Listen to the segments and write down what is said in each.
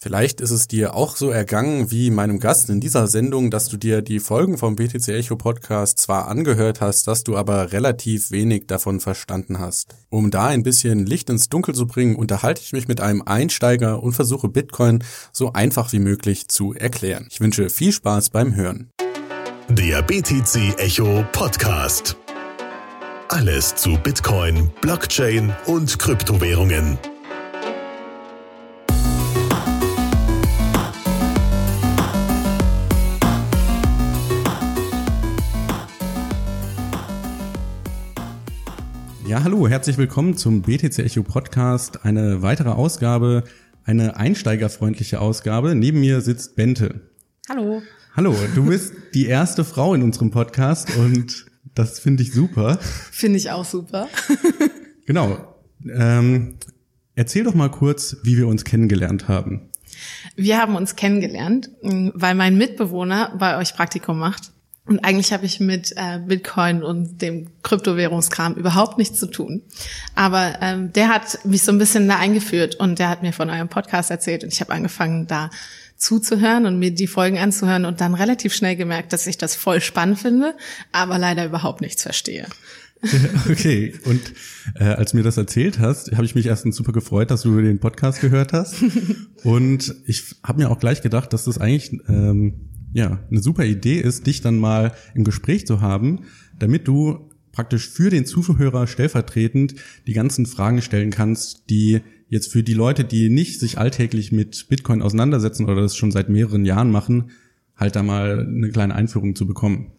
Vielleicht ist es dir auch so ergangen wie meinem Gast in dieser Sendung, dass du dir die Folgen vom BTC Echo Podcast zwar angehört hast, dass du aber relativ wenig davon verstanden hast. Um da ein bisschen Licht ins Dunkel zu bringen, unterhalte ich mich mit einem Einsteiger und versuche Bitcoin so einfach wie möglich zu erklären. Ich wünsche viel Spaß beim Hören. Der BTC Echo Podcast. Alles zu Bitcoin, Blockchain und Kryptowährungen. Ja, hallo, herzlich willkommen zum BTC Echo Podcast. Eine weitere Ausgabe, eine einsteigerfreundliche Ausgabe. Neben mir sitzt Bente. Hallo. Hallo, du bist die erste Frau in unserem Podcast und das finde ich super. Finde ich auch super. genau. Ähm, erzähl doch mal kurz, wie wir uns kennengelernt haben. Wir haben uns kennengelernt, weil mein Mitbewohner bei euch Praktikum macht. Und eigentlich habe ich mit äh, Bitcoin und dem Kryptowährungskram überhaupt nichts zu tun. Aber ähm, der hat mich so ein bisschen da eingeführt und der hat mir von eurem Podcast erzählt und ich habe angefangen da zuzuhören und mir die Folgen anzuhören und dann relativ schnell gemerkt, dass ich das voll spannend finde, aber leider überhaupt nichts verstehe. Okay, und äh, als du mir das erzählt hast, habe ich mich erstens super gefreut, dass du den Podcast gehört hast. und ich habe mir auch gleich gedacht, dass das eigentlich ähm, ja, eine super Idee ist, dich dann mal im Gespräch zu haben, damit du praktisch für den Zuhörer stellvertretend die ganzen Fragen stellen kannst, die jetzt für die Leute, die nicht sich alltäglich mit Bitcoin auseinandersetzen oder das schon seit mehreren Jahren machen, halt da mal eine kleine Einführung zu bekommen.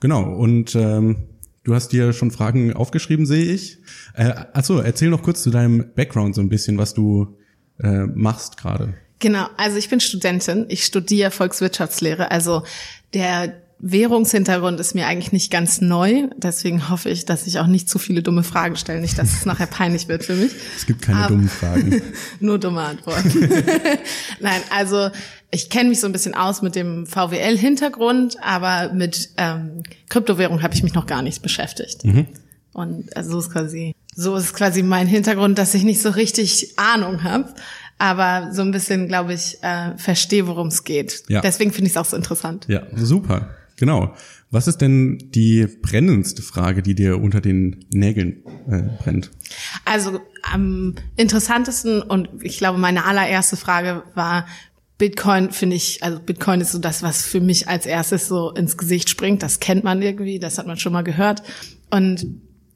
Genau, und ähm, du hast dir schon Fragen aufgeschrieben, sehe ich. Äh, achso, erzähl noch kurz zu deinem Background so ein bisschen, was du äh, machst gerade. Genau, also ich bin Studentin, ich studiere Volkswirtschaftslehre, also der Währungshintergrund ist mir eigentlich nicht ganz neu, deswegen hoffe ich, dass ich auch nicht zu viele dumme Fragen stelle, nicht, dass es nachher peinlich wird für mich. Es gibt keine Aber, dummen Fragen. nur dumme Antworten. Nein, also ich kenne mich so ein bisschen aus mit dem VWL-Hintergrund, aber mit ähm, Kryptowährung habe ich mich noch gar nicht beschäftigt. Mhm. Und also so ist quasi so ist quasi mein Hintergrund, dass ich nicht so richtig Ahnung habe aber so ein bisschen, glaube ich, äh, verstehe, worum es geht. Ja. Deswegen finde ich es auch so interessant. Ja, super. Genau. Was ist denn die brennendste Frage, die dir unter den Nägeln äh, brennt? Also am interessantesten und ich glaube, meine allererste Frage war, Bitcoin finde ich, also Bitcoin ist so das, was für mich als erstes so ins Gesicht springt. Das kennt man irgendwie, das hat man schon mal gehört. Und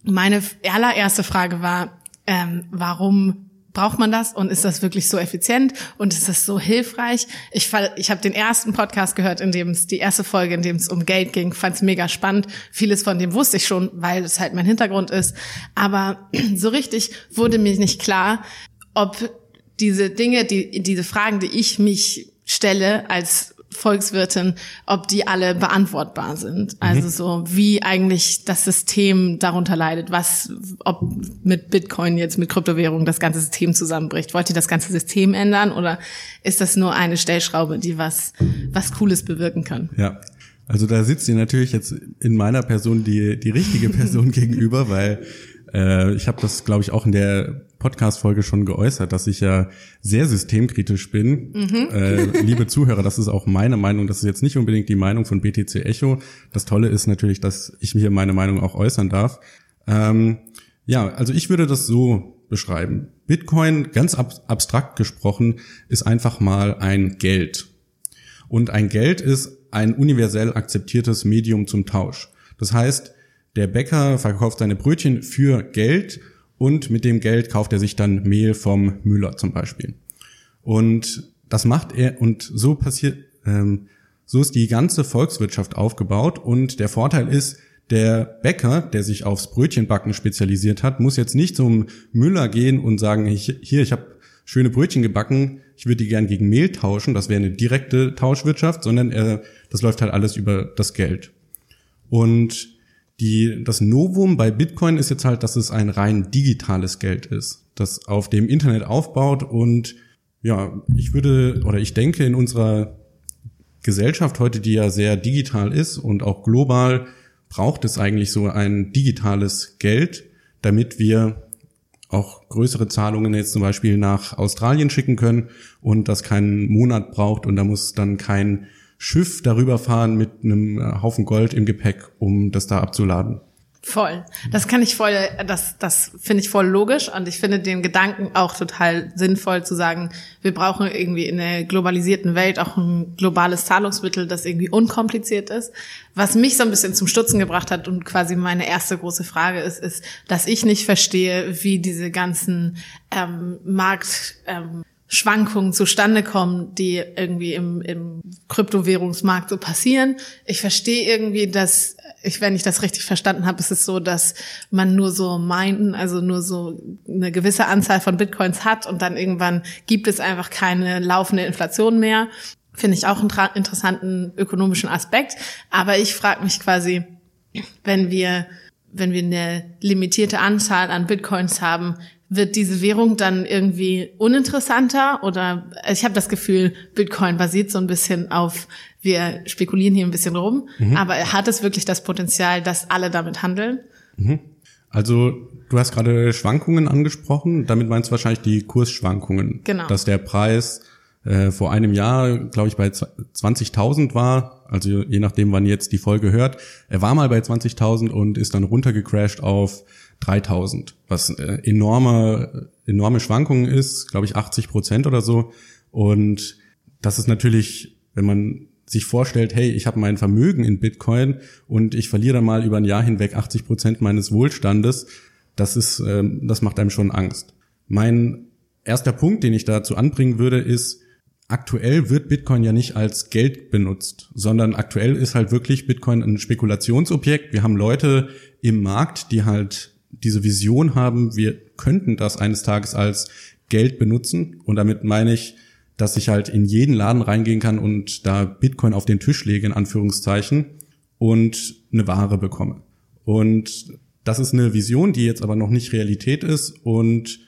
meine allererste Frage war, ähm, warum braucht man das und ist das wirklich so effizient und ist das so hilfreich? Ich, ich habe den ersten Podcast gehört, in dem es die erste Folge, in dem es um Geld ging, fand es mega spannend. Vieles von dem wusste ich schon, weil es halt mein Hintergrund ist. Aber so richtig wurde mir nicht klar, ob diese Dinge, die, diese Fragen, die ich mich stelle als Volkswirtin, ob die alle beantwortbar sind. Mhm. Also so, wie eigentlich das System darunter leidet, was, ob mit Bitcoin jetzt, mit Kryptowährung das ganze System zusammenbricht. Wollt ihr das ganze System ändern oder ist das nur eine Stellschraube, die was, was Cooles bewirken kann? Ja. Also da sitzt ihr natürlich jetzt in meiner Person die, die richtige Person gegenüber, weil äh, ich habe das, glaube ich, auch in der Podcast-Folge schon geäußert, dass ich ja sehr systemkritisch bin. Mhm. Äh, liebe Zuhörer, das ist auch meine Meinung. Das ist jetzt nicht unbedingt die Meinung von BTC Echo. Das Tolle ist natürlich, dass ich mir meine Meinung auch äußern darf. Ähm, ja, also ich würde das so beschreiben. Bitcoin, ganz ab abstrakt gesprochen, ist einfach mal ein Geld. Und ein Geld ist ein universell akzeptiertes Medium zum Tausch. Das heißt, der Bäcker verkauft seine Brötchen für Geld und mit dem Geld kauft er sich dann Mehl vom Müller zum Beispiel. Und das macht er und so passiert, ähm, so ist die ganze Volkswirtschaft aufgebaut und der Vorteil ist, der Bäcker, der sich aufs Brötchenbacken spezialisiert hat, muss jetzt nicht zum Müller gehen und sagen, ich, hier, ich habe schöne Brötchen gebacken, ich würde die gern gegen Mehl tauschen, das wäre eine direkte Tauschwirtschaft, sondern er, das läuft halt alles über das Geld. Und die, das Novum bei Bitcoin ist jetzt halt, dass es ein rein digitales Geld ist, das auf dem Internet aufbaut. Und ja, ich würde oder ich denke in unserer Gesellschaft heute, die ja sehr digital ist und auch global, braucht es eigentlich so ein digitales Geld, damit wir auch größere Zahlungen jetzt zum Beispiel nach Australien schicken können und das keinen Monat braucht und da muss dann kein Schiff darüber fahren mit einem äh, Haufen Gold im Gepäck, um das da abzuladen. Voll. Das kann ich voll, das, das finde ich voll logisch und ich finde den Gedanken auch total sinnvoll zu sagen, wir brauchen irgendwie in der globalisierten Welt auch ein globales Zahlungsmittel, das irgendwie unkompliziert ist. Was mich so ein bisschen zum Stutzen gebracht hat und quasi meine erste große Frage ist, ist, dass ich nicht verstehe, wie diese ganzen ähm, Markt, ähm, Schwankungen zustande kommen, die irgendwie im, im Kryptowährungsmarkt so passieren. Ich verstehe irgendwie, dass, ich, wenn ich das richtig verstanden habe, ist es so, dass man nur so meinten, also nur so eine gewisse Anzahl von Bitcoins hat und dann irgendwann gibt es einfach keine laufende Inflation mehr. Finde ich auch einen interessanten ökonomischen Aspekt. Aber ich frage mich quasi, wenn wir wenn wir eine limitierte Anzahl an Bitcoins haben, wird diese Währung dann irgendwie uninteressanter oder ich habe das Gefühl, Bitcoin basiert so ein bisschen auf, wir spekulieren hier ein bisschen rum, mhm. aber hat es wirklich das Potenzial, dass alle damit handeln? Mhm. Also du hast gerade Schwankungen angesprochen, damit meinst du wahrscheinlich die Kursschwankungen, genau. dass der Preis äh, vor einem Jahr, glaube ich, bei 20.000 war, also je nachdem, wann jetzt die Folge hört. Er war mal bei 20.000 und ist dann runtergecrashed auf 3000, was äh, enorme, enorme Schwankungen ist, glaube ich 80 Prozent oder so. Und das ist natürlich, wenn man sich vorstellt, hey, ich habe mein Vermögen in Bitcoin und ich verliere mal über ein Jahr hinweg 80 Prozent meines Wohlstandes, das ist, ähm, das macht einem schon Angst. Mein erster Punkt, den ich dazu anbringen würde, ist, aktuell wird Bitcoin ja nicht als Geld benutzt, sondern aktuell ist halt wirklich Bitcoin ein Spekulationsobjekt. Wir haben Leute im Markt, die halt diese Vision haben, wir könnten das eines Tages als Geld benutzen. Und damit meine ich, dass ich halt in jeden Laden reingehen kann und da Bitcoin auf den Tisch lege, in Anführungszeichen, und eine Ware bekomme. Und das ist eine Vision, die jetzt aber noch nicht Realität ist und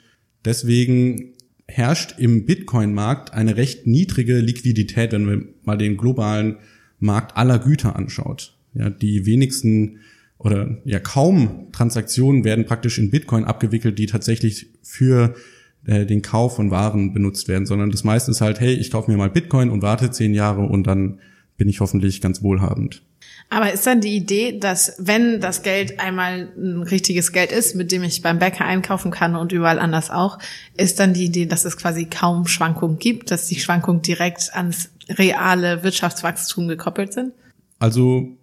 deswegen herrscht im Bitcoin-Markt eine recht niedrige Liquidität, wenn man mal den globalen Markt aller Güter anschaut. Ja, die wenigsten oder ja kaum Transaktionen werden praktisch in Bitcoin abgewickelt, die tatsächlich für äh, den Kauf von Waren benutzt werden, sondern das meiste ist halt, hey, ich kaufe mir mal Bitcoin und warte zehn Jahre und dann bin ich hoffentlich ganz wohlhabend. Aber ist dann die Idee, dass wenn das Geld einmal ein richtiges Geld ist, mit dem ich beim Bäcker einkaufen kann und überall anders auch, ist dann die Idee, dass es quasi kaum Schwankungen gibt, dass die Schwankungen direkt ans reale Wirtschaftswachstum gekoppelt sind? Also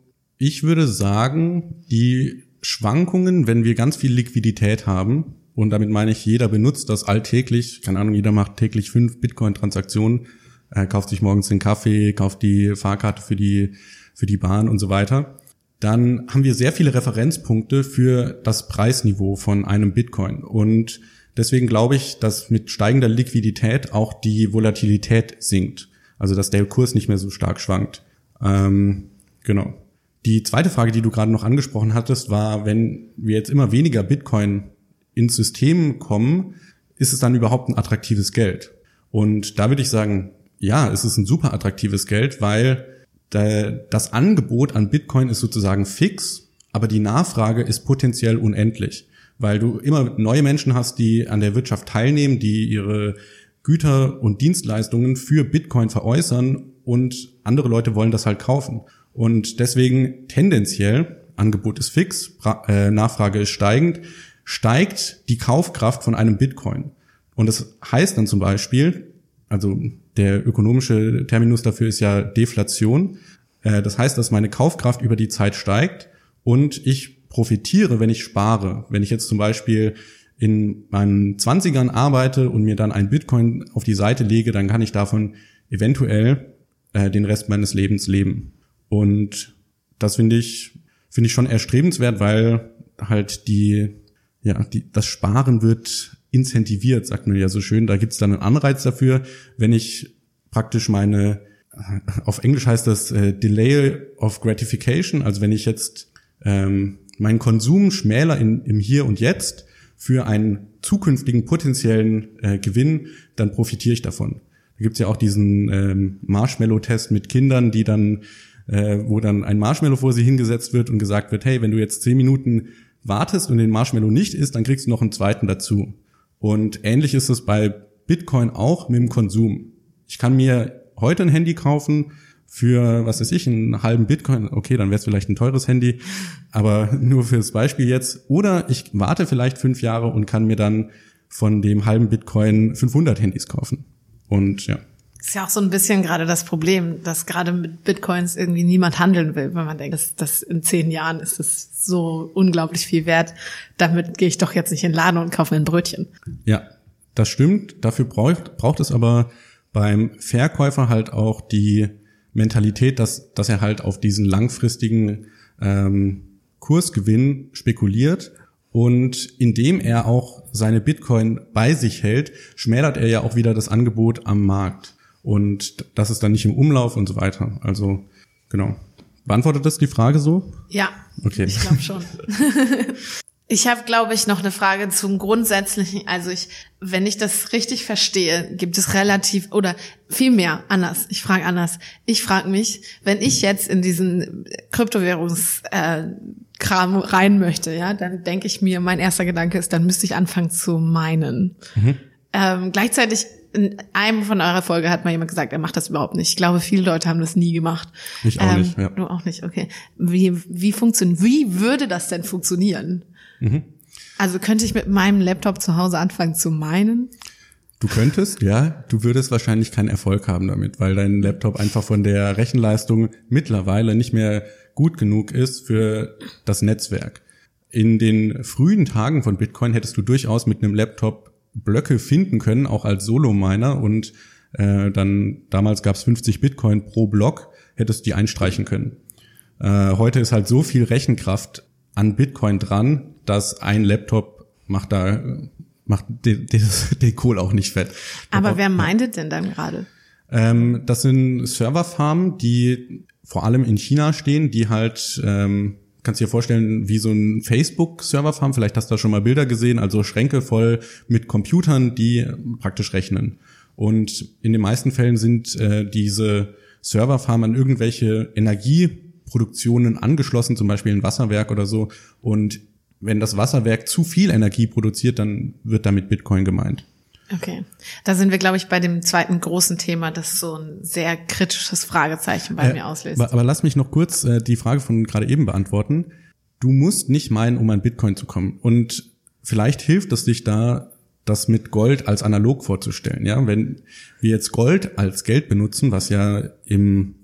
ich würde sagen, die Schwankungen, wenn wir ganz viel Liquidität haben, und damit meine ich, jeder benutzt das alltäglich, keine Ahnung, jeder macht täglich fünf Bitcoin-Transaktionen, äh, kauft sich morgens den Kaffee, kauft die Fahrkarte für die, für die Bahn und so weiter, dann haben wir sehr viele Referenzpunkte für das Preisniveau von einem Bitcoin. Und deswegen glaube ich, dass mit steigender Liquidität auch die Volatilität sinkt. Also dass der Kurs nicht mehr so stark schwankt. Ähm, genau. Die zweite Frage, die du gerade noch angesprochen hattest, war, wenn wir jetzt immer weniger Bitcoin ins System kommen, ist es dann überhaupt ein attraktives Geld? Und da würde ich sagen, ja, es ist ein super attraktives Geld, weil das Angebot an Bitcoin ist sozusagen fix, aber die Nachfrage ist potenziell unendlich, weil du immer neue Menschen hast, die an der Wirtschaft teilnehmen, die ihre Güter und Dienstleistungen für Bitcoin veräußern und andere Leute wollen das halt kaufen. Und deswegen tendenziell, Angebot ist fix, äh, Nachfrage ist steigend, steigt die Kaufkraft von einem Bitcoin. Und das heißt dann zum Beispiel, also der ökonomische Terminus dafür ist ja Deflation. Äh, das heißt, dass meine Kaufkraft über die Zeit steigt und ich profitiere, wenn ich spare. Wenn ich jetzt zum Beispiel in meinen Zwanzigern arbeite und mir dann ein Bitcoin auf die Seite lege, dann kann ich davon eventuell äh, den Rest meines Lebens leben. Und das finde ich, finde ich schon erstrebenswert, weil halt die, ja, die, das Sparen wird incentiviert, sagt man ja so schön. Da gibt es dann einen Anreiz dafür, wenn ich praktisch meine, auf Englisch heißt das äh, Delay of Gratification, also wenn ich jetzt ähm, meinen Konsum schmäler in, im Hier und Jetzt für einen zukünftigen potenziellen äh, Gewinn, dann profitiere ich davon. Da gibt's ja auch diesen ähm, Marshmallow-Test mit Kindern, die dann äh, wo dann ein Marshmallow vor sie hingesetzt wird und gesagt wird, hey, wenn du jetzt zehn Minuten wartest und den Marshmallow nicht isst, dann kriegst du noch einen zweiten dazu. Und ähnlich ist es bei Bitcoin auch mit dem Konsum. Ich kann mir heute ein Handy kaufen für, was weiß ich, einen halben Bitcoin. Okay, dann wäre es vielleicht ein teures Handy, aber nur fürs Beispiel jetzt. Oder ich warte vielleicht fünf Jahre und kann mir dann von dem halben Bitcoin 500 Handys kaufen. Und ja. Ist ja auch so ein bisschen gerade das Problem, dass gerade mit Bitcoins irgendwie niemand handeln will, wenn man denkt, dass, dass in zehn Jahren ist es so unglaublich viel wert. Damit gehe ich doch jetzt nicht in den Laden und kaufe ein Brötchen. Ja, das stimmt. Dafür braucht, braucht es aber beim Verkäufer halt auch die Mentalität, dass, dass er halt auf diesen langfristigen ähm, Kursgewinn spekuliert und indem er auch seine Bitcoin bei sich hält, schmälert er ja auch wieder das Angebot am Markt. Und das ist dann nicht im Umlauf und so weiter. Also, genau. Beantwortet das die Frage so? Ja. Okay. Ich glaube schon. Ich habe, glaube ich, noch eine Frage zum Grundsätzlichen. Also ich, wenn ich das richtig verstehe, gibt es relativ oder viel mehr anders. Ich frage anders. Ich frage mich, wenn ich jetzt in diesen Kryptowährungskram äh, rein möchte, ja, dann denke ich mir, mein erster Gedanke ist, dann müsste ich anfangen zu meinen. Mhm. Ähm, gleichzeitig in einem von eurer Folge hat mal jemand gesagt, er macht das überhaupt nicht. Ich glaube, viele Leute haben das nie gemacht. Ich auch ähm, nicht. Ja. Du auch nicht, okay. Wie, wie funktioniert, wie würde das denn funktionieren? Mhm. Also könnte ich mit meinem Laptop zu Hause anfangen zu meinen? Du könntest, ja. Du würdest wahrscheinlich keinen Erfolg haben damit, weil dein Laptop einfach von der Rechenleistung mittlerweile nicht mehr gut genug ist für das Netzwerk. In den frühen Tagen von Bitcoin hättest du durchaus mit einem Laptop Blöcke finden können, auch als Solo-Miner und äh, dann damals gab es 50 Bitcoin pro Block, hättest du die einstreichen können. Äh, heute ist halt so viel Rechenkraft an Bitcoin dran, dass ein Laptop macht da macht den, den Kohl auch nicht fett. Aber Aber wer meintet denn dann gerade? Ähm, das sind Serverfarmen, die vor allem in China stehen, die halt ähm, kannst dir vorstellen, wie so ein Facebook-Serverfarm, vielleicht hast du da schon mal Bilder gesehen, also Schränke voll mit Computern, die praktisch rechnen. Und in den meisten Fällen sind äh, diese Serverfarmen an irgendwelche Energieproduktionen angeschlossen, zum Beispiel ein Wasserwerk oder so. Und wenn das Wasserwerk zu viel Energie produziert, dann wird damit Bitcoin gemeint. Okay, da sind wir, glaube ich, bei dem zweiten großen Thema, das so ein sehr kritisches Fragezeichen bei äh, mir auslöst. Aber, aber, lass mich noch kurz äh, die Frage von gerade eben beantworten. Du musst nicht meinen, um an Bitcoin zu kommen. Und vielleicht hilft es dich da, das mit Gold als analog vorzustellen. Ja, wenn wir jetzt Gold als Geld benutzen, was ja im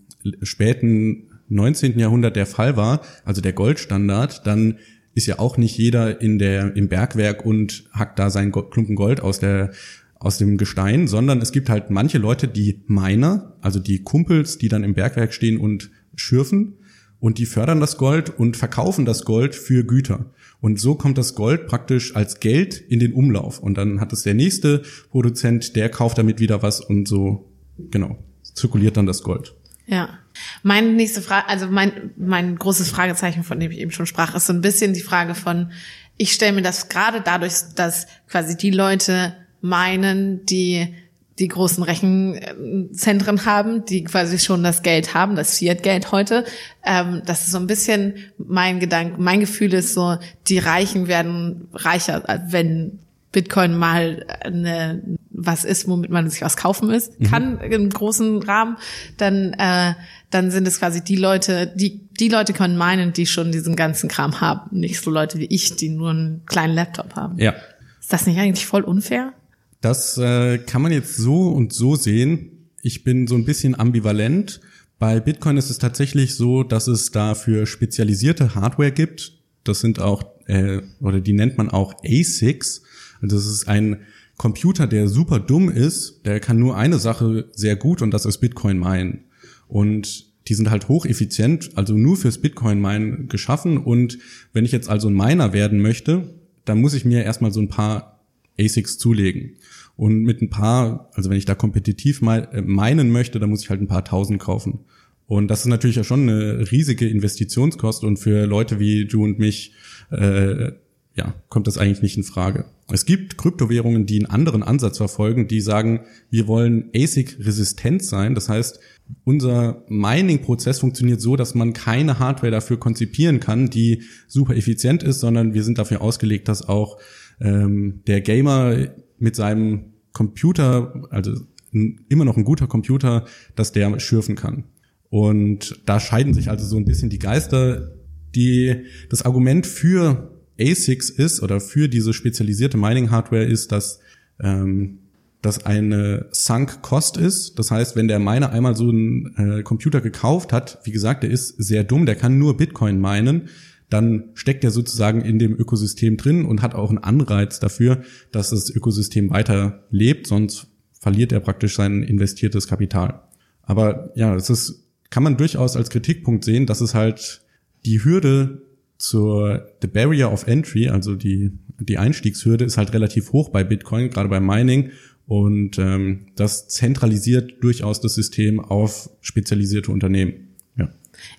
späten 19. Jahrhundert der Fall war, also der Goldstandard, dann ist ja auch nicht jeder in der, im Bergwerk und hackt da seinen Klumpen Gold aus der, aus dem Gestein, sondern es gibt halt manche Leute, die Miner, also die Kumpels, die dann im Bergwerk stehen und schürfen und die fördern das Gold und verkaufen das Gold für Güter. Und so kommt das Gold praktisch als Geld in den Umlauf. Und dann hat es der nächste Produzent, der kauft damit wieder was und so, genau, zirkuliert dann das Gold. Ja. Meine nächste Frage, also mein, mein großes Fragezeichen, von dem ich eben schon sprach, ist so ein bisschen die Frage von, ich stelle mir das gerade dadurch, dass quasi die Leute meinen, die die großen Rechenzentren haben, die quasi schon das Geld haben, das Fiat-Geld heute. Ähm, das ist so ein bisschen mein Gedanke, mein Gefühl ist so, die Reichen werden reicher, wenn Bitcoin mal eine, was ist, womit man sich was kaufen ist, mhm. kann mhm. im großen Rahmen, dann, äh, dann sind es quasi die Leute, die, die Leute können meinen, die schon diesen ganzen Kram haben. Nicht so Leute wie ich, die nur einen kleinen Laptop haben. Ja. Ist das nicht eigentlich voll unfair? Das äh, kann man jetzt so und so sehen. Ich bin so ein bisschen ambivalent. Bei Bitcoin ist es tatsächlich so, dass es dafür spezialisierte Hardware gibt. Das sind auch, äh, oder die nennt man auch ASICs. Und das ist ein Computer, der super dumm ist, der kann nur eine Sache sehr gut und das ist Bitcoin meinen. Und die sind halt hocheffizient, also nur fürs Bitcoin meinen geschaffen. Und wenn ich jetzt also ein Miner werden möchte, dann muss ich mir erstmal so ein paar ASICs zulegen. Und mit ein paar, also wenn ich da kompetitiv äh, meinen möchte, dann muss ich halt ein paar tausend kaufen. Und das ist natürlich ja schon eine riesige Investitionskost und für Leute wie du und mich äh, ja, kommt das eigentlich nicht in Frage. Es gibt Kryptowährungen, die einen anderen Ansatz verfolgen, die sagen, wir wollen ASIC-resistent sein. Das heißt, unser Mining-Prozess funktioniert so, dass man keine Hardware dafür konzipieren kann, die super effizient ist, sondern wir sind dafür ausgelegt, dass auch ähm, der Gamer mit seinem Computer, also immer noch ein guter Computer, dass der schürfen kann. Und da scheiden sich also so ein bisschen die Geister. Die, das Argument für ASICs ist oder für diese spezialisierte Mining-Hardware ist, dass ähm, das eine Sunk Cost ist. Das heißt, wenn der Miner einmal so einen äh, Computer gekauft hat, wie gesagt, der ist sehr dumm, der kann nur Bitcoin minen, dann steckt er sozusagen in dem Ökosystem drin und hat auch einen Anreiz dafür, dass das Ökosystem weiter lebt, sonst verliert er praktisch sein investiertes Kapital. Aber ja, es ist, kann man durchaus als Kritikpunkt sehen, dass es halt die Hürde zur the barrier of entry, also die die Einstiegshürde ist halt relativ hoch bei Bitcoin, gerade beim Mining und ähm, das zentralisiert durchaus das System auf spezialisierte Unternehmen. Ja.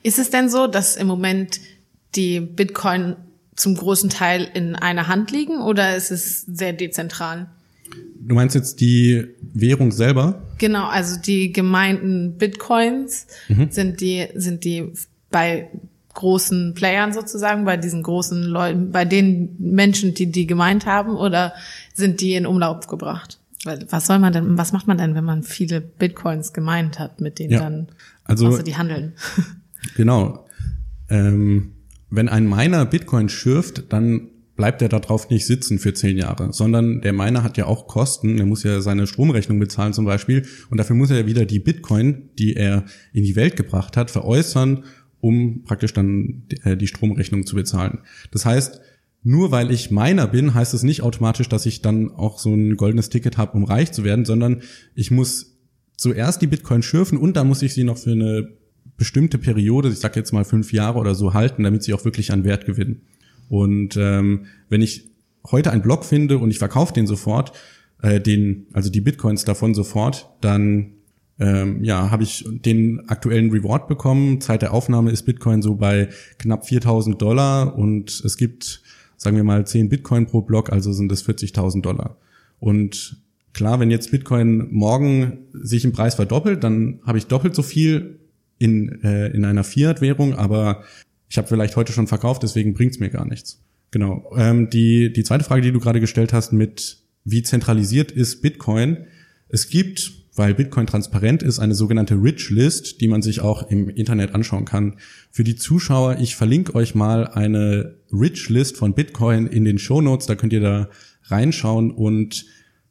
Ist es denn so, dass im Moment die Bitcoin zum großen Teil in einer Hand liegen oder ist es sehr dezentral? Du meinst jetzt die Währung selber? Genau, also die gemeinten Bitcoins mhm. sind die sind die bei großen Playern sozusagen, bei diesen großen Leuten, bei den Menschen, die die gemeint haben, oder sind die in Umlauf gebracht? Was soll man denn, was macht man denn, wenn man viele Bitcoins gemeint hat, mit denen ja, dann also die handeln? Genau. Ähm, wenn ein Miner Bitcoin schürft, dann bleibt er darauf nicht sitzen für zehn Jahre, sondern der Miner hat ja auch Kosten. Er muss ja seine Stromrechnung bezahlen zum Beispiel und dafür muss er ja wieder die Bitcoin, die er in die Welt gebracht hat, veräußern um praktisch dann äh, die Stromrechnung zu bezahlen. Das heißt, nur weil ich meiner bin, heißt es nicht automatisch, dass ich dann auch so ein goldenes Ticket habe, um reich zu werden, sondern ich muss zuerst die Bitcoin schürfen und dann muss ich sie noch für eine bestimmte Periode, ich sag jetzt mal fünf Jahre oder so halten, damit sie auch wirklich an Wert gewinnen. Und ähm, wenn ich heute einen Block finde und ich verkaufe den sofort, äh, den, also die Bitcoins davon sofort, dann ähm, ja, habe ich den aktuellen Reward bekommen. Zeit der Aufnahme ist Bitcoin so bei knapp 4000 Dollar und es gibt, sagen wir mal, 10 Bitcoin pro Block, also sind das 40.000 Dollar. Und klar, wenn jetzt Bitcoin morgen sich im Preis verdoppelt, dann habe ich doppelt so viel in, äh, in einer Fiat-Währung, aber ich habe vielleicht heute schon verkauft, deswegen bringt's mir gar nichts. Genau. Ähm, die, die zweite Frage, die du gerade gestellt hast, mit wie zentralisiert ist Bitcoin? Es gibt weil Bitcoin transparent ist, eine sogenannte Rich List, die man sich auch im Internet anschauen kann. Für die Zuschauer, ich verlinke euch mal eine Rich List von Bitcoin in den Show Notes, da könnt ihr da reinschauen und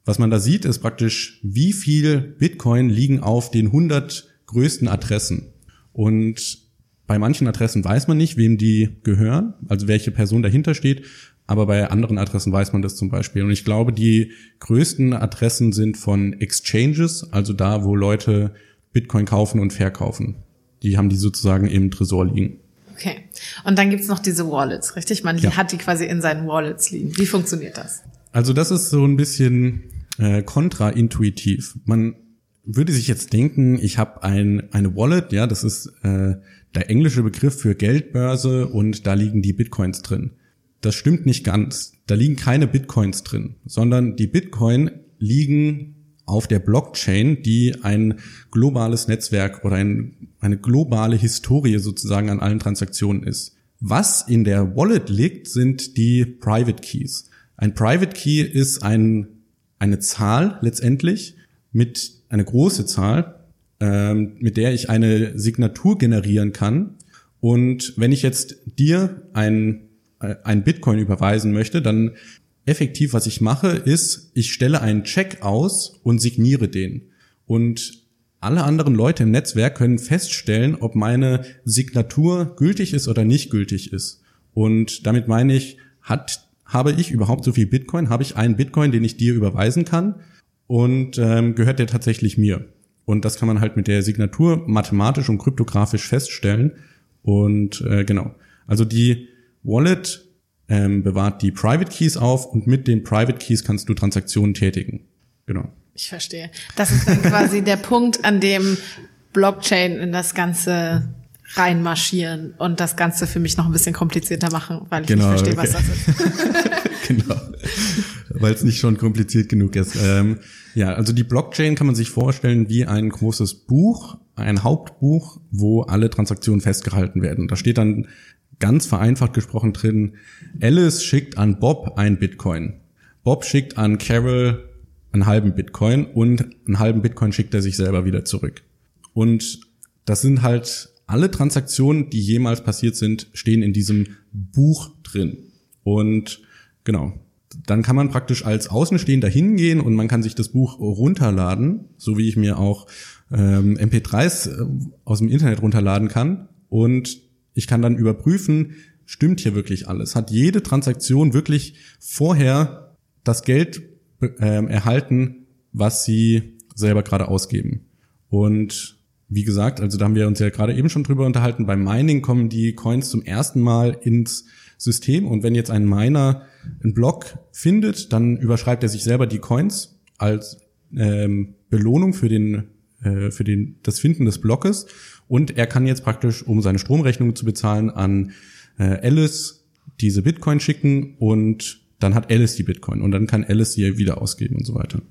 was man da sieht, ist praktisch, wie viel Bitcoin liegen auf den 100 größten Adressen. Und bei manchen Adressen weiß man nicht, wem die gehören, also welche Person dahinter steht aber bei anderen Adressen weiß man das zum Beispiel. Und ich glaube, die größten Adressen sind von Exchanges, also da, wo Leute Bitcoin kaufen und verkaufen. Die haben die sozusagen im Tresor liegen. Okay. Und dann gibt's noch diese Wallets, richtig? Man ja. hat die quasi in seinen Wallets liegen. Wie funktioniert das? Also das ist so ein bisschen äh, kontraintuitiv. Man würde sich jetzt denken, ich habe ein, eine Wallet, ja, das ist äh, der englische Begriff für Geldbörse und da liegen die Bitcoins drin. Das stimmt nicht ganz. Da liegen keine Bitcoins drin, sondern die Bitcoin liegen auf der Blockchain, die ein globales Netzwerk oder ein, eine globale Historie sozusagen an allen Transaktionen ist. Was in der Wallet liegt, sind die Private Keys. Ein Private Key ist ein, eine Zahl letztendlich mit eine große Zahl, ähm, mit der ich eine Signatur generieren kann. Und wenn ich jetzt dir ein äh, ein Bitcoin überweisen möchte, dann effektiv, was ich mache, ist, ich stelle einen Check aus und signiere den. Und alle anderen Leute im Netzwerk können feststellen, ob meine Signatur gültig ist oder nicht gültig ist. Und damit meine ich, hat, habe ich überhaupt so viel Bitcoin? Habe ich einen Bitcoin, den ich dir überweisen kann? Und ähm, gehört der tatsächlich mir? Und das kann man halt mit der Signatur mathematisch und kryptografisch feststellen. Und äh, genau. Also die Wallet ähm, bewahrt die Private Keys auf und mit den Private Keys kannst du Transaktionen tätigen. Genau. Ich verstehe. Das ist dann quasi der Punkt, an dem Blockchain in das Ganze reinmarschieren und das Ganze für mich noch ein bisschen komplizierter machen, weil ich genau, nicht verstehe, okay. was das ist. genau. Weil es nicht schon kompliziert genug ist. Ähm, ja, also die Blockchain kann man sich vorstellen wie ein großes Buch, ein Hauptbuch, wo alle Transaktionen festgehalten werden. Da steht dann ganz vereinfacht gesprochen drin, Alice schickt an Bob ein Bitcoin. Bob schickt an Carol einen halben Bitcoin und einen halben Bitcoin schickt er sich selber wieder zurück. Und das sind halt alle Transaktionen, die jemals passiert sind, stehen in diesem Buch drin. Und genau, dann kann man praktisch als Außenstehender hingehen und man kann sich das Buch runterladen, so wie ich mir auch ähm, MP3s äh, aus dem Internet runterladen kann. Und ich kann dann überprüfen, stimmt hier wirklich alles? Hat jede Transaktion wirklich vorher das Geld äh, erhalten, was sie selber gerade ausgeben? Und wie gesagt, also da haben wir uns ja gerade eben schon drüber unterhalten, beim Mining kommen die Coins zum ersten Mal ins System. Und wenn jetzt ein Miner einen Block findet, dann überschreibt er sich selber die Coins als ähm, Belohnung für den äh, für den das Finden des Blockes. Und er kann jetzt praktisch, um seine Stromrechnung zu bezahlen, an äh, Alice diese Bitcoin schicken und dann hat Alice die Bitcoin. Und dann kann Alice sie wieder ausgeben und so weiter.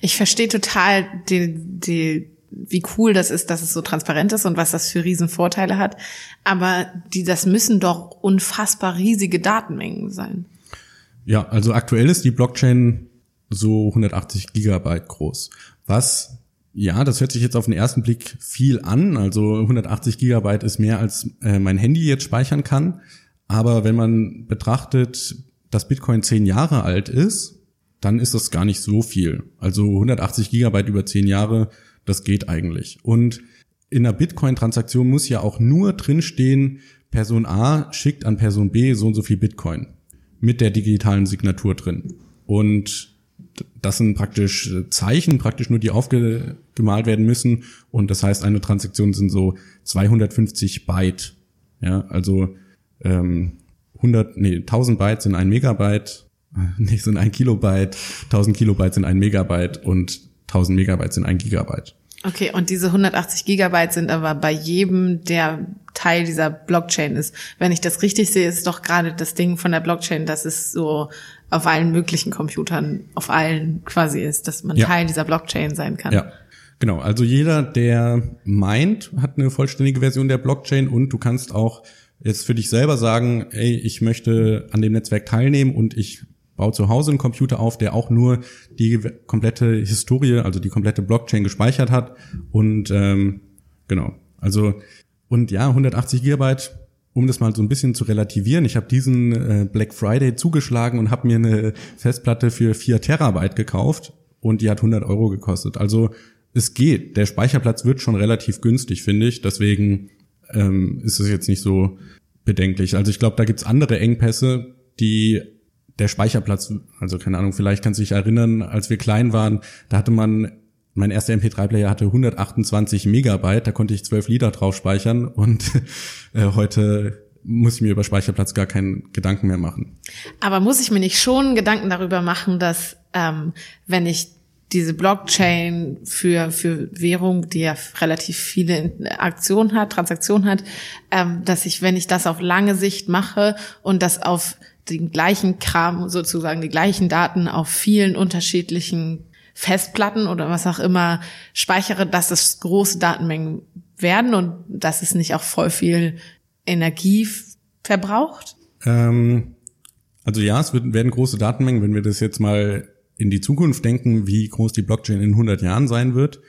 Ich verstehe total die, die wie cool das ist, dass es so transparent ist und was das für Riesenvorteile hat. Aber die, das müssen doch unfassbar riesige Datenmengen sein. Ja, also aktuell ist die Blockchain so 180 Gigabyte groß. Was, ja, das hört sich jetzt auf den ersten Blick viel an. Also 180 Gigabyte ist mehr als äh, mein Handy jetzt speichern kann. Aber wenn man betrachtet, dass Bitcoin zehn Jahre alt ist, dann ist das gar nicht so viel. Also 180 Gigabyte über zehn Jahre das geht eigentlich. Und in einer Bitcoin-Transaktion muss ja auch nur drinstehen, Person A schickt an Person B so und so viel Bitcoin mit der digitalen Signatur drin. Und das sind praktisch Zeichen, praktisch nur die aufgemalt werden müssen. Und das heißt, eine Transaktion sind so 250 Byte. Ja, also ähm, 100, nee, 1000 Byte sind ein Megabyte, nee, sind ein Kilobyte, 1000 Kilobyte sind ein Megabyte und 1000 Megabyte sind ein Gigabyte. Okay, und diese 180 Gigabyte sind aber bei jedem, der Teil dieser Blockchain ist. Wenn ich das richtig sehe, ist doch gerade das Ding von der Blockchain, dass es so auf allen möglichen Computern, auf allen quasi ist, dass man ja. Teil dieser Blockchain sein kann. Ja. Genau, also jeder, der meint, hat eine vollständige Version der Blockchain und du kannst auch jetzt für dich selber sagen, ey, ich möchte an dem Netzwerk teilnehmen und ich baue zu Hause einen Computer auf, der auch nur die komplette Historie, also die komplette Blockchain gespeichert hat. Und ähm, genau, also und ja, 180 Gigabyte, um das mal so ein bisschen zu relativieren. Ich habe diesen äh, Black Friday zugeschlagen und habe mir eine Festplatte für 4 Terabyte gekauft und die hat 100 Euro gekostet. Also es geht. Der Speicherplatz wird schon relativ günstig, finde ich. Deswegen ähm, ist es jetzt nicht so bedenklich. Also ich glaube, da gibt's andere Engpässe, die der Speicherplatz, also keine Ahnung, vielleicht kannst du dich erinnern, als wir klein waren, da hatte man, mein erster MP3-Player hatte 128 Megabyte, da konnte ich 12 Liter drauf speichern und äh, heute muss ich mir über Speicherplatz gar keinen Gedanken mehr machen. Aber muss ich mir nicht schon Gedanken darüber machen, dass ähm, wenn ich diese Blockchain für, für Währung, die ja relativ viele Aktionen hat, Transaktionen hat, ähm, dass ich, wenn ich das auf lange Sicht mache und das auf den gleichen Kram, sozusagen die gleichen Daten auf vielen unterschiedlichen Festplatten oder was auch immer speichere, dass es große Datenmengen werden und dass es nicht auch voll viel Energie verbraucht? Ähm, also ja, es wird, werden große Datenmengen, wenn wir das jetzt mal in die Zukunft denken, wie groß die Blockchain in 100 Jahren sein wird.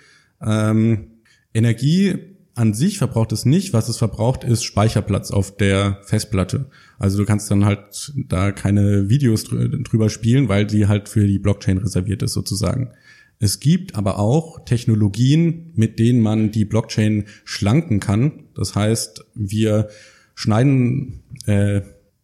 Ähm, Energie an sich verbraucht es nicht. Was es verbraucht, ist Speicherplatz auf der Festplatte. Also du kannst dann halt da keine Videos drüber spielen, weil sie halt für die Blockchain reserviert ist sozusagen. Es gibt aber auch Technologien, mit denen man die Blockchain schlanken kann. Das heißt, wir schneiden, äh,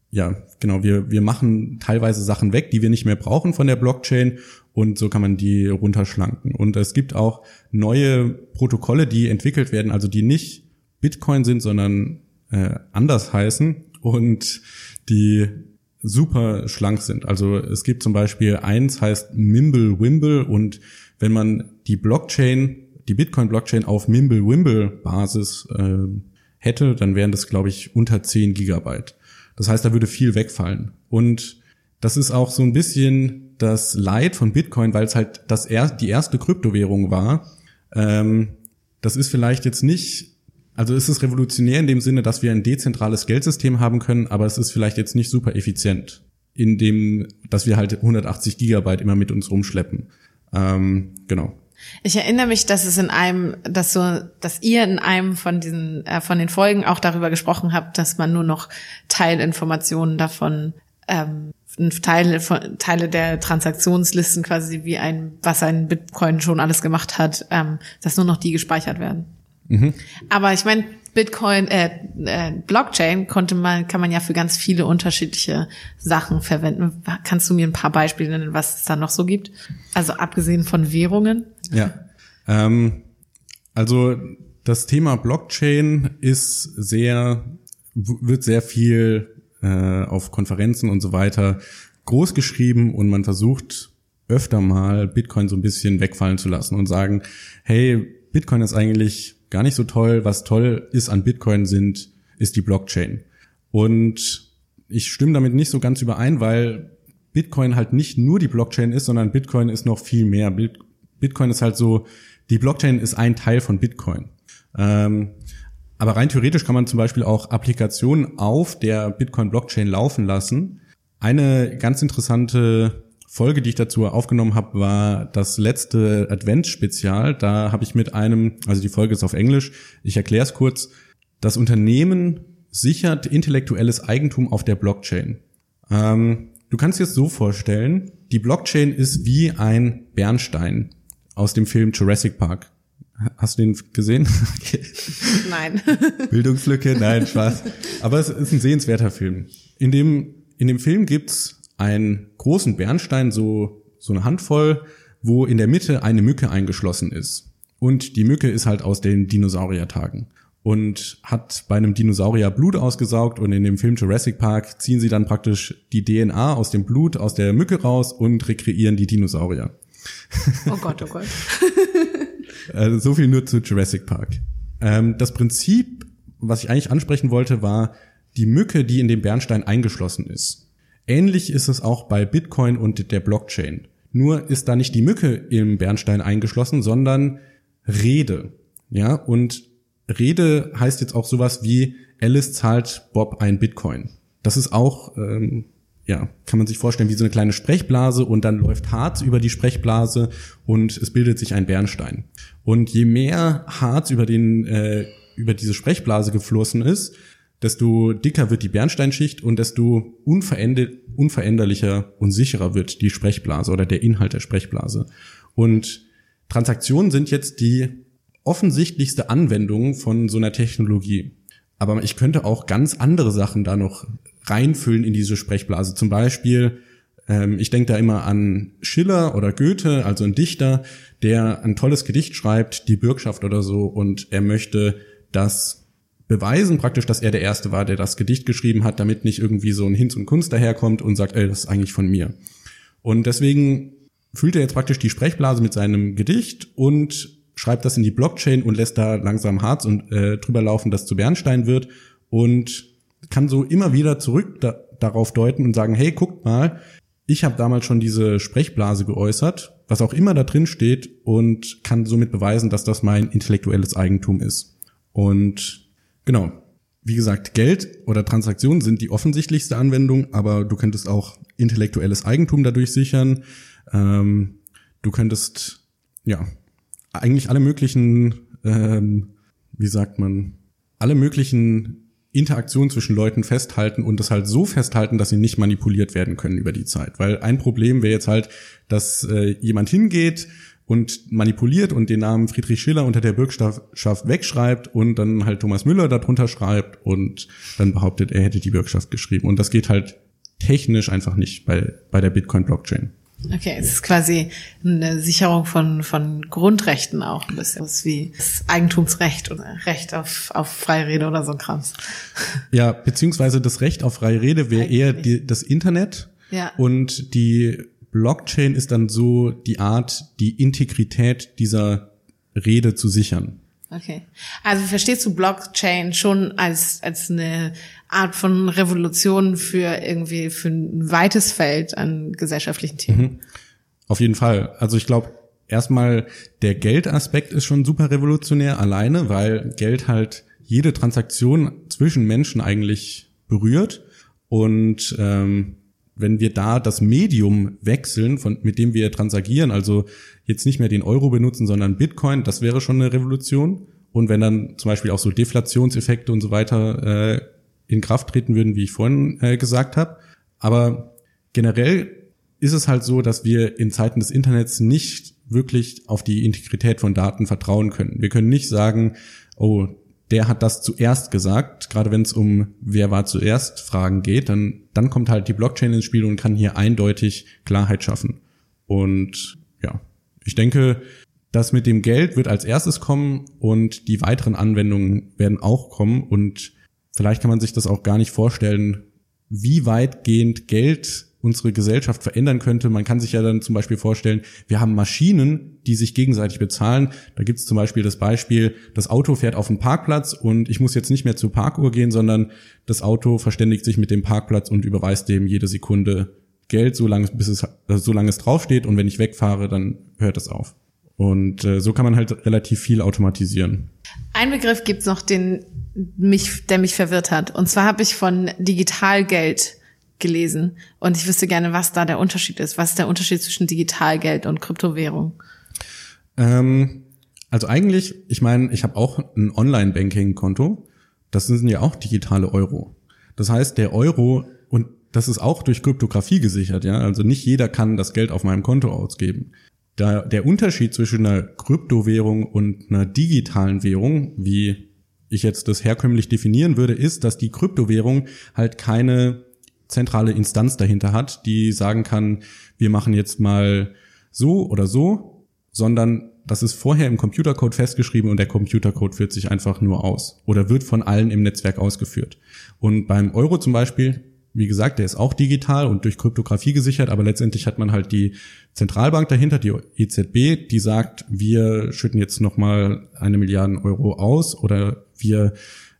ja, genau, wir, wir machen teilweise Sachen weg, die wir nicht mehr brauchen von der Blockchain und so kann man die runterschlanken. Und es gibt auch neue Protokolle, die entwickelt werden, also die nicht Bitcoin sind, sondern äh, anders heißen und die super schlank sind. Also es gibt zum Beispiel eins heißt Mimble Wimble und wenn man die Blockchain, die Bitcoin-Blockchain auf Mimble Wimble Basis äh, hätte, dann wären das, glaube ich, unter 10 Gigabyte. Das heißt, da würde viel wegfallen. Und das ist auch so ein bisschen das Leid von Bitcoin, weil es halt das er, die erste Kryptowährung war. Ähm, das ist vielleicht jetzt nicht, also es ist revolutionär in dem Sinne, dass wir ein dezentrales Geldsystem haben können, aber es ist vielleicht jetzt nicht super effizient. in dem, dass wir halt 180 Gigabyte immer mit uns rumschleppen. Ähm, genau. Ich erinnere mich, dass es in einem, dass so, dass ihr in einem von diesen, äh, von den Folgen auch darüber gesprochen habt, dass man nur noch Teilinformationen davon, ähm, Teile von, Teile der Transaktionslisten quasi wie ein, was ein Bitcoin schon alles gemacht hat, ähm, dass nur noch die gespeichert werden. Mhm. Aber ich meine, Bitcoin, äh, äh, Blockchain konnte man, kann man ja für ganz viele unterschiedliche Sachen verwenden. Kannst du mir ein paar Beispiele nennen, was es da noch so gibt? Also abgesehen von Währungen? Ja. Ähm, also das Thema Blockchain ist sehr, wird sehr viel äh, auf Konferenzen und so weiter groß geschrieben und man versucht öfter mal Bitcoin so ein bisschen wegfallen zu lassen und sagen, hey, Bitcoin ist eigentlich gar nicht so toll. Was toll ist an Bitcoin sind, ist die Blockchain. Und ich stimme damit nicht so ganz überein, weil Bitcoin halt nicht nur die Blockchain ist, sondern Bitcoin ist noch viel mehr. Bitcoin ist halt so, die Blockchain ist ein Teil von Bitcoin. Ähm, aber rein theoretisch kann man zum Beispiel auch Applikationen auf der Bitcoin-Blockchain laufen lassen. Eine ganz interessante Folge, die ich dazu aufgenommen habe, war das letzte Advents-Spezial. Da habe ich mit einem, also die Folge ist auf Englisch, ich erkläre es kurz. Das Unternehmen sichert intellektuelles Eigentum auf der Blockchain. Ähm, du kannst dir das so vorstellen, die Blockchain ist wie ein Bernstein aus dem Film Jurassic Park. Hast du den gesehen? Nein. Bildungslücke, nein, Spaß. Aber es ist ein sehenswerter Film. In dem, in dem Film gibt's einen großen Bernstein, so, so eine Handvoll, wo in der Mitte eine Mücke eingeschlossen ist. Und die Mücke ist halt aus den Dinosauriertagen und hat bei einem Dinosaurier Blut ausgesaugt und in dem Film Jurassic Park ziehen sie dann praktisch die DNA aus dem Blut aus der Mücke raus und rekreieren die Dinosaurier. Oh Gott, oh Gott. also so viel nur zu Jurassic Park. Ähm, das Prinzip, was ich eigentlich ansprechen wollte, war die Mücke, die in dem Bernstein eingeschlossen ist. Ähnlich ist es auch bei Bitcoin und der Blockchain. Nur ist da nicht die Mücke im Bernstein eingeschlossen, sondern Rede. Ja, und Rede heißt jetzt auch sowas wie Alice zahlt Bob ein Bitcoin. Das ist auch, ähm, ja, kann man sich vorstellen wie so eine kleine Sprechblase und dann läuft Harz über die Sprechblase und es bildet sich ein Bernstein. Und je mehr Harz über den äh, über diese Sprechblase geflossen ist, desto dicker wird die Bernsteinschicht und desto unveränderlicher und sicherer wird die Sprechblase oder der Inhalt der Sprechblase. Und Transaktionen sind jetzt die offensichtlichste Anwendung von so einer Technologie. Aber ich könnte auch ganz andere Sachen da noch reinfüllen in diese Sprechblase. Zum Beispiel, ähm, ich denke da immer an Schiller oder Goethe, also ein Dichter, der ein tolles Gedicht schreibt, die Bürgschaft oder so, und er möchte, dass beweisen praktisch, dass er der Erste war, der das Gedicht geschrieben hat, damit nicht irgendwie so ein Hinz und Kunst daherkommt und sagt, ey, das ist eigentlich von mir. Und deswegen füllt er jetzt praktisch die Sprechblase mit seinem Gedicht und schreibt das in die Blockchain und lässt da langsam Harz und äh, drüber laufen, dass zu Bernstein wird und kann so immer wieder zurück da, darauf deuten und sagen, hey, guckt mal, ich habe damals schon diese Sprechblase geäußert, was auch immer da drin steht und kann somit beweisen, dass das mein intellektuelles Eigentum ist. Und Genau. Wie gesagt, Geld oder Transaktionen sind die offensichtlichste Anwendung, aber du könntest auch intellektuelles Eigentum dadurch sichern. Ähm, du könntest ja eigentlich alle möglichen, ähm, wie sagt man, alle möglichen Interaktionen zwischen Leuten festhalten und das halt so festhalten, dass sie nicht manipuliert werden können über die Zeit. Weil ein Problem wäre jetzt halt, dass äh, jemand hingeht, und manipuliert und den Namen Friedrich Schiller unter der Bürgschaft wegschreibt und dann halt Thomas Müller darunter schreibt und dann behauptet, er hätte die Bürgschaft geschrieben. Und das geht halt technisch einfach nicht bei, bei der Bitcoin-Blockchain. Okay, es ist quasi eine Sicherung von, von Grundrechten auch ein bisschen. Das ist wie das Eigentumsrecht oder Recht auf, auf freie Rede oder so ein Krams. Ja, beziehungsweise das Recht auf freie Rede wäre eher die, das Internet. Ja. Und die Blockchain ist dann so die Art, die Integrität dieser Rede zu sichern. Okay. Also verstehst du Blockchain schon als, als eine Art von Revolution für irgendwie, für ein weites Feld an gesellschaftlichen Themen? Mhm. Auf jeden Fall. Also ich glaube, erstmal der Geldaspekt ist schon super revolutionär alleine, weil Geld halt jede Transaktion zwischen Menschen eigentlich berührt und ähm, wenn wir da das Medium wechseln, von, mit dem wir transagieren, also jetzt nicht mehr den Euro benutzen, sondern Bitcoin, das wäre schon eine Revolution. Und wenn dann zum Beispiel auch so Deflationseffekte und so weiter äh, in Kraft treten würden, wie ich vorhin äh, gesagt habe. Aber generell ist es halt so, dass wir in Zeiten des Internets nicht wirklich auf die Integrität von Daten vertrauen können. Wir können nicht sagen, oh, der hat das zuerst gesagt, gerade wenn es um wer war zuerst Fragen geht, dann, dann kommt halt die Blockchain ins Spiel und kann hier eindeutig Klarheit schaffen. Und ja, ich denke, das mit dem Geld wird als erstes kommen und die weiteren Anwendungen werden auch kommen und vielleicht kann man sich das auch gar nicht vorstellen, wie weitgehend Geld unsere Gesellschaft verändern könnte. Man kann sich ja dann zum Beispiel vorstellen, wir haben Maschinen, die sich gegenseitig bezahlen. Da gibt es zum Beispiel das Beispiel, das Auto fährt auf den Parkplatz und ich muss jetzt nicht mehr zur Parkuhr gehen, sondern das Auto verständigt sich mit dem Parkplatz und überweist dem jede Sekunde Geld, solange bis es, also solange es draufsteht und wenn ich wegfahre, dann hört es auf. Und äh, so kann man halt relativ viel automatisieren. Ein Begriff gibt's noch, den mich, der mich verwirrt hat. Und zwar habe ich von Digitalgeld gelesen. Und ich wüsste gerne, was da der Unterschied ist. Was ist der Unterschied zwischen Digitalgeld und Kryptowährung? Ähm, also eigentlich, ich meine, ich habe auch ein Online-Banking-Konto. Das sind ja auch digitale Euro. Das heißt, der Euro und das ist auch durch Kryptographie gesichert, ja. Also nicht jeder kann das Geld auf meinem Konto ausgeben. Da, der Unterschied zwischen einer Kryptowährung und einer digitalen Währung, wie ich jetzt das herkömmlich definieren würde, ist, dass die Kryptowährung halt keine zentrale Instanz dahinter hat, die sagen kann, wir machen jetzt mal so oder so, sondern das ist vorher im Computercode festgeschrieben und der Computercode führt sich einfach nur aus oder wird von allen im Netzwerk ausgeführt. Und beim Euro zum Beispiel, wie gesagt, der ist auch digital und durch Kryptographie gesichert, aber letztendlich hat man halt die Zentralbank dahinter, die EZB, die sagt, wir schütten jetzt nochmal eine Milliarde Euro aus oder wir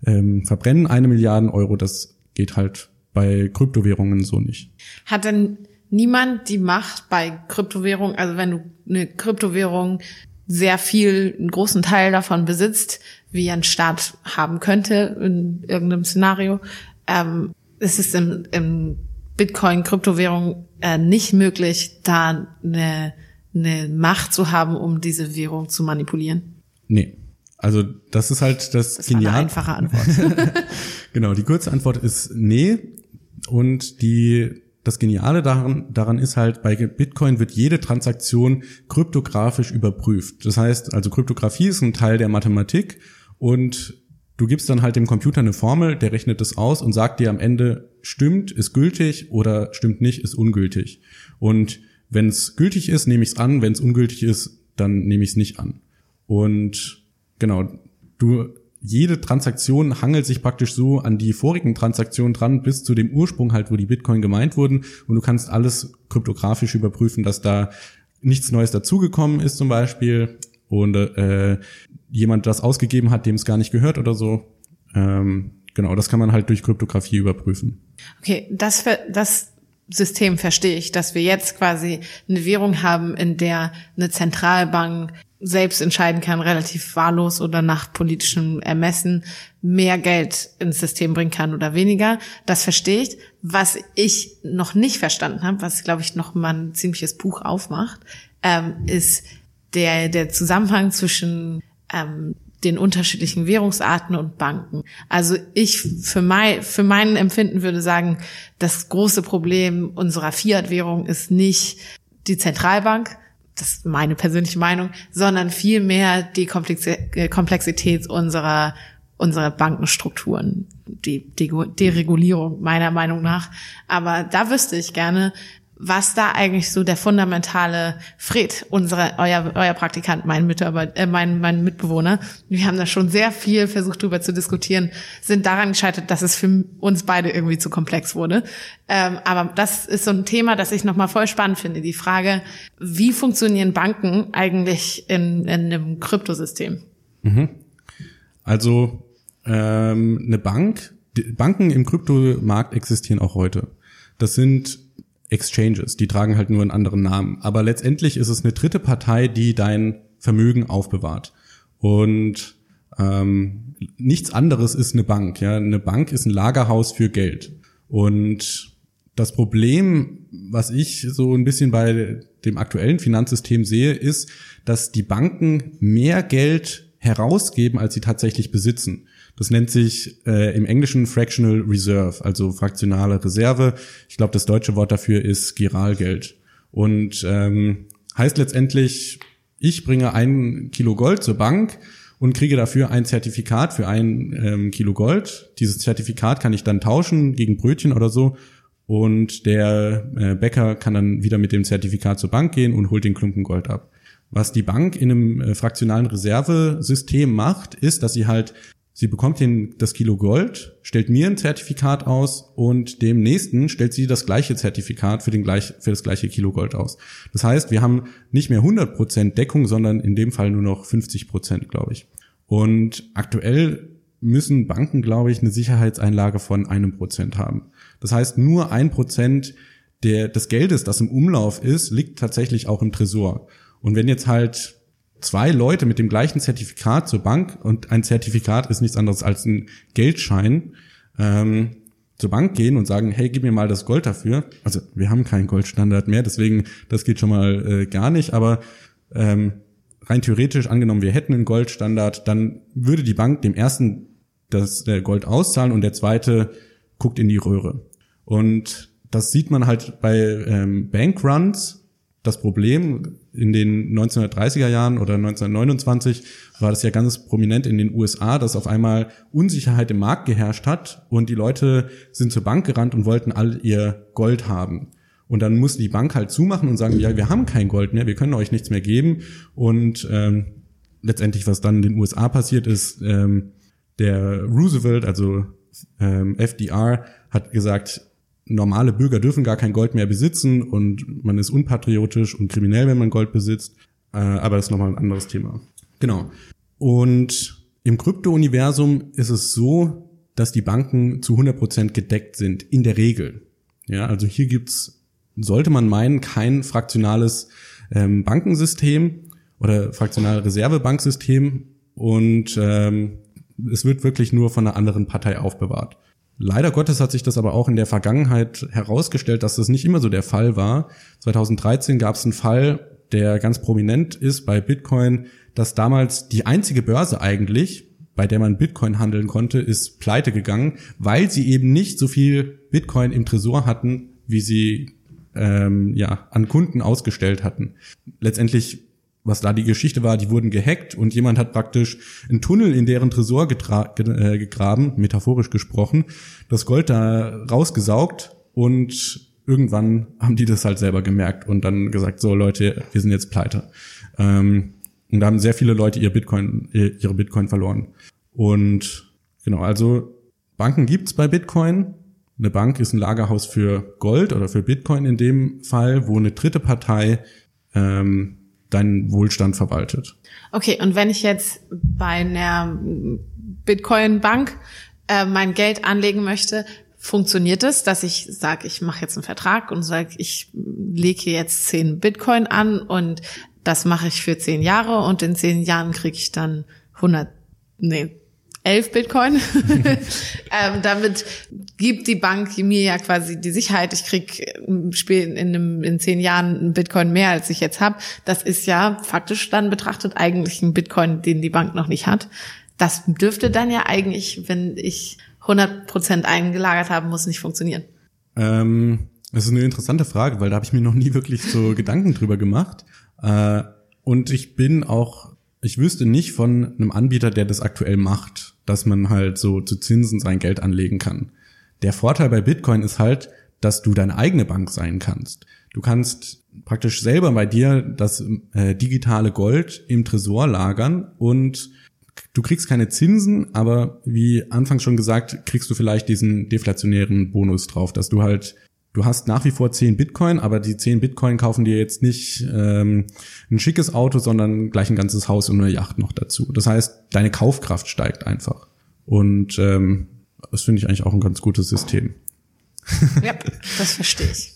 ähm, verbrennen eine Milliarde Euro. Das geht halt bei Kryptowährungen so nicht. Hat denn niemand die Macht bei Kryptowährungen, also wenn du eine Kryptowährung sehr viel, einen großen Teil davon besitzt, wie ein Staat haben könnte in irgendeinem Szenario, ähm, ist es im, im Bitcoin-Kryptowährung äh, nicht möglich, da eine, eine Macht zu haben, um diese Währung zu manipulieren? Nee. Also das ist halt das, das genial. War eine einfache Antwort. genau, die kurze Antwort ist nee. Und die, das Geniale daran, daran ist halt, bei Bitcoin wird jede Transaktion kryptografisch überprüft. Das heißt, also Kryptographie ist ein Teil der Mathematik und du gibst dann halt dem Computer eine Formel, der rechnet das aus und sagt dir am Ende, stimmt, ist gültig oder stimmt nicht, ist ungültig. Und wenn es gültig ist, nehme ich es an, wenn es ungültig ist, dann nehme ich es nicht an. Und genau, du jede Transaktion hangelt sich praktisch so an die vorigen Transaktionen dran, bis zu dem Ursprung halt, wo die Bitcoin gemeint wurden. Und du kannst alles kryptografisch überprüfen, dass da nichts Neues dazugekommen ist zum Beispiel und äh, jemand das ausgegeben hat, dem es gar nicht gehört oder so. Ähm, genau, das kann man halt durch Kryptographie überprüfen. Okay, das, das System verstehe ich, dass wir jetzt quasi eine Währung haben, in der eine Zentralbank selbst entscheiden kann, relativ wahllos oder nach politischem Ermessen mehr Geld ins System bringen kann oder weniger. Das verstehe ich. Was ich noch nicht verstanden habe, was glaube ich noch mal ein ziemliches Buch aufmacht, ähm, ist der der Zusammenhang zwischen ähm, den unterschiedlichen Währungsarten und Banken. Also ich für mein, für meinen Empfinden würde sagen, das große Problem unserer Fiat-Währung ist nicht die Zentralbank, das ist meine persönliche Meinung, sondern vielmehr die äh, Komplexität unserer unserer Bankenstrukturen, die Deregulierung meiner Meinung nach. Aber da wüsste ich gerne, was da eigentlich so der fundamentale Fred, unsere, euer, euer Praktikant, mein Mitarbeiter, äh, mein, mein Mitbewohner, wir haben da schon sehr viel versucht drüber zu diskutieren, sind daran gescheitert, dass es für uns beide irgendwie zu komplex wurde. Ähm, aber das ist so ein Thema, das ich nochmal voll spannend finde. Die Frage, wie funktionieren Banken eigentlich in, in einem Kryptosystem? Mhm. Also ähm, eine Bank, Banken im Kryptomarkt existieren auch heute. Das sind Exchanges, die tragen halt nur einen anderen Namen. Aber letztendlich ist es eine dritte Partei, die dein Vermögen aufbewahrt. Und ähm, nichts anderes ist eine Bank. Ja, eine Bank ist ein Lagerhaus für Geld. Und das Problem, was ich so ein bisschen bei dem aktuellen Finanzsystem sehe, ist, dass die Banken mehr Geld herausgeben, als sie tatsächlich besitzen. Das nennt sich äh, im Englischen Fractional Reserve, also fraktionale Reserve. Ich glaube, das deutsche Wort dafür ist Giralgeld. Und ähm, heißt letztendlich, ich bringe ein Kilo Gold zur Bank und kriege dafür ein Zertifikat für ein ähm, Kilo Gold. Dieses Zertifikat kann ich dann tauschen gegen Brötchen oder so. Und der äh, Bäcker kann dann wieder mit dem Zertifikat zur Bank gehen und holt den Klumpen Gold ab. Was die Bank in einem äh, fraktionalen Reservesystem macht, ist, dass sie halt Sie bekommt den, das Kilo Gold, stellt mir ein Zertifikat aus und dem nächsten stellt sie das gleiche Zertifikat für, den gleich, für das gleiche Kilo Gold aus. Das heißt, wir haben nicht mehr 100% Deckung, sondern in dem Fall nur noch 50%, glaube ich. Und aktuell müssen Banken, glaube ich, eine Sicherheitseinlage von einem Prozent haben. Das heißt, nur ein Prozent der, des Geldes, das im Umlauf ist, liegt tatsächlich auch im Tresor. Und wenn jetzt halt zwei Leute mit dem gleichen Zertifikat zur Bank und ein Zertifikat ist nichts anderes als ein Geldschein ähm, zur Bank gehen und sagen, hey, gib mir mal das Gold dafür. Also wir haben keinen Goldstandard mehr, deswegen das geht schon mal äh, gar nicht. Aber ähm, rein theoretisch angenommen, wir hätten einen Goldstandard, dann würde die Bank dem ersten das äh, Gold auszahlen und der zweite guckt in die Röhre. Und das sieht man halt bei ähm, Bankruns. Das Problem, in den 1930er Jahren oder 1929 war das ja ganz prominent in den USA, dass auf einmal Unsicherheit im Markt geherrscht hat und die Leute sind zur Bank gerannt und wollten all ihr Gold haben. Und dann musste die Bank halt zumachen und sagen, ja, wir haben kein Gold mehr, wir können euch nichts mehr geben. Und ähm, letztendlich, was dann in den USA passiert ist, ähm, der Roosevelt, also ähm, FDR, hat gesagt, normale Bürger dürfen gar kein Gold mehr besitzen und man ist unpatriotisch und kriminell, wenn man Gold besitzt. Äh, aber das ist nochmal ein anderes Thema. Genau. Und im Krypto-Universum ist es so, dass die Banken zu 100% gedeckt sind, in der Regel. Ja, also hier gibt's, sollte man meinen, kein fraktionales ähm, Bankensystem oder fraktionale Reservebanksystem und ähm, es wird wirklich nur von einer anderen Partei aufbewahrt. Leider Gottes hat sich das aber auch in der Vergangenheit herausgestellt, dass das nicht immer so der Fall war. 2013 gab es einen Fall, der ganz prominent ist bei Bitcoin, dass damals die einzige Börse eigentlich, bei der man Bitcoin handeln konnte, ist pleite gegangen, weil sie eben nicht so viel Bitcoin im Tresor hatten, wie sie ähm, ja an Kunden ausgestellt hatten. Letztendlich was da die Geschichte war, die wurden gehackt und jemand hat praktisch einen Tunnel in deren Tresor äh, gegraben, metaphorisch gesprochen, das Gold da rausgesaugt und irgendwann haben die das halt selber gemerkt und dann gesagt, so Leute, wir sind jetzt pleite. Ähm, und da haben sehr viele Leute ihr Bitcoin, ihre Bitcoin verloren. Und genau, also Banken gibt's bei Bitcoin. Eine Bank ist ein Lagerhaus für Gold oder für Bitcoin in dem Fall, wo eine dritte Partei ähm, deinen Wohlstand verwaltet. Okay, und wenn ich jetzt bei einer Bitcoin-Bank äh, mein Geld anlegen möchte, funktioniert es, dass ich sage, ich mache jetzt einen Vertrag und sage, ich lege jetzt zehn Bitcoin an und das mache ich für zehn Jahre und in zehn Jahren kriege ich dann 100, nee, elf Bitcoin. ähm, damit gibt die Bank mir ja quasi die Sicherheit, ich krieg in, einem, in zehn Jahren einen Bitcoin mehr, als ich jetzt habe. Das ist ja faktisch dann betrachtet eigentlich ein Bitcoin, den die Bank noch nicht hat. Das dürfte dann ja eigentlich, wenn ich 100 Prozent eingelagert haben muss, nicht funktionieren. Ähm, das ist eine interessante Frage, weil da habe ich mir noch nie wirklich so Gedanken drüber gemacht. Äh, und ich bin auch, ich wüsste nicht von einem Anbieter, der das aktuell macht dass man halt so zu Zinsen sein Geld anlegen kann. Der Vorteil bei Bitcoin ist halt, dass du deine eigene Bank sein kannst. Du kannst praktisch selber bei dir das äh, digitale Gold im Tresor lagern und du kriegst keine Zinsen, aber wie anfangs schon gesagt, kriegst du vielleicht diesen deflationären Bonus drauf, dass du halt du hast nach wie vor 10 Bitcoin, aber die 10 Bitcoin kaufen dir jetzt nicht ähm, ein schickes Auto, sondern gleich ein ganzes Haus und eine Yacht noch dazu. Das heißt, deine Kaufkraft steigt einfach. Und ähm, das finde ich eigentlich auch ein ganz gutes System. Ja, das verstehe ich.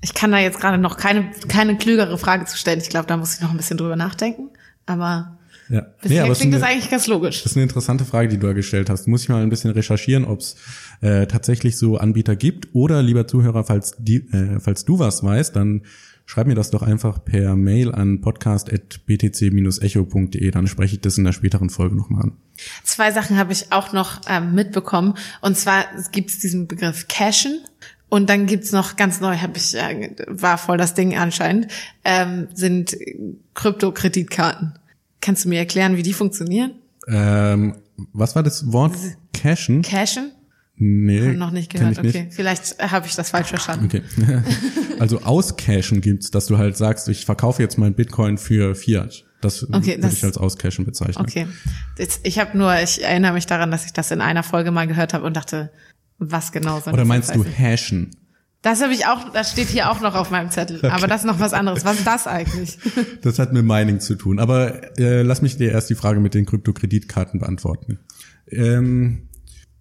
Ich kann da jetzt gerade noch keine, keine klügere Frage zu stellen. Ich glaube, da muss ich noch ein bisschen drüber nachdenken. Aber Ja. Bisher es klingt ist das eine- eigentlich ganz logisch. Das ist eine interessante Frage, die du da gestellt hast. Muss ich mal ein bisschen recherchieren, ob es äh, tatsächlich so Anbieter gibt. Oder, lieber Zuhörer, falls, die, äh, falls du was weißt, dann schreib mir das doch einfach per Mail an podcast.btc-echo.de. Dann spreche ich das in der späteren Folge nochmal an. Zwei Sachen habe ich auch noch ähm, mitbekommen. Und zwar gibt es diesen Begriff Cashen. Und dann gibt's noch ganz neu, habe ich äh, war voll das Ding anscheinend, ähm, sind Kryptokreditkarten. Kannst du mir erklären, wie die funktionieren? Ähm, was war das Wort? Cashen? Cashen? Nee, Noch nicht gehört. Okay, vielleicht äh, habe ich das falsch verstanden. Okay. also auscashen gibt's, dass du halt sagst, ich verkaufe jetzt mein Bitcoin für Fiat. Das Okay, würde das- ich als auscashen bezeichnen. Okay. Jetzt, ich habe nur, ich erinnere mich daran, dass ich das in einer Folge mal gehört habe und dachte, was genau soll Oder das meinst jetzt du heißen? hashen? Das habe ich auch, das steht hier auch noch auf meinem Zettel. Aber das ist noch was anderes. Was ist das eigentlich? Das hat mit Mining zu tun. Aber äh, lass mich dir erst die Frage mit den Kryptokreditkarten beantworten. Ähm,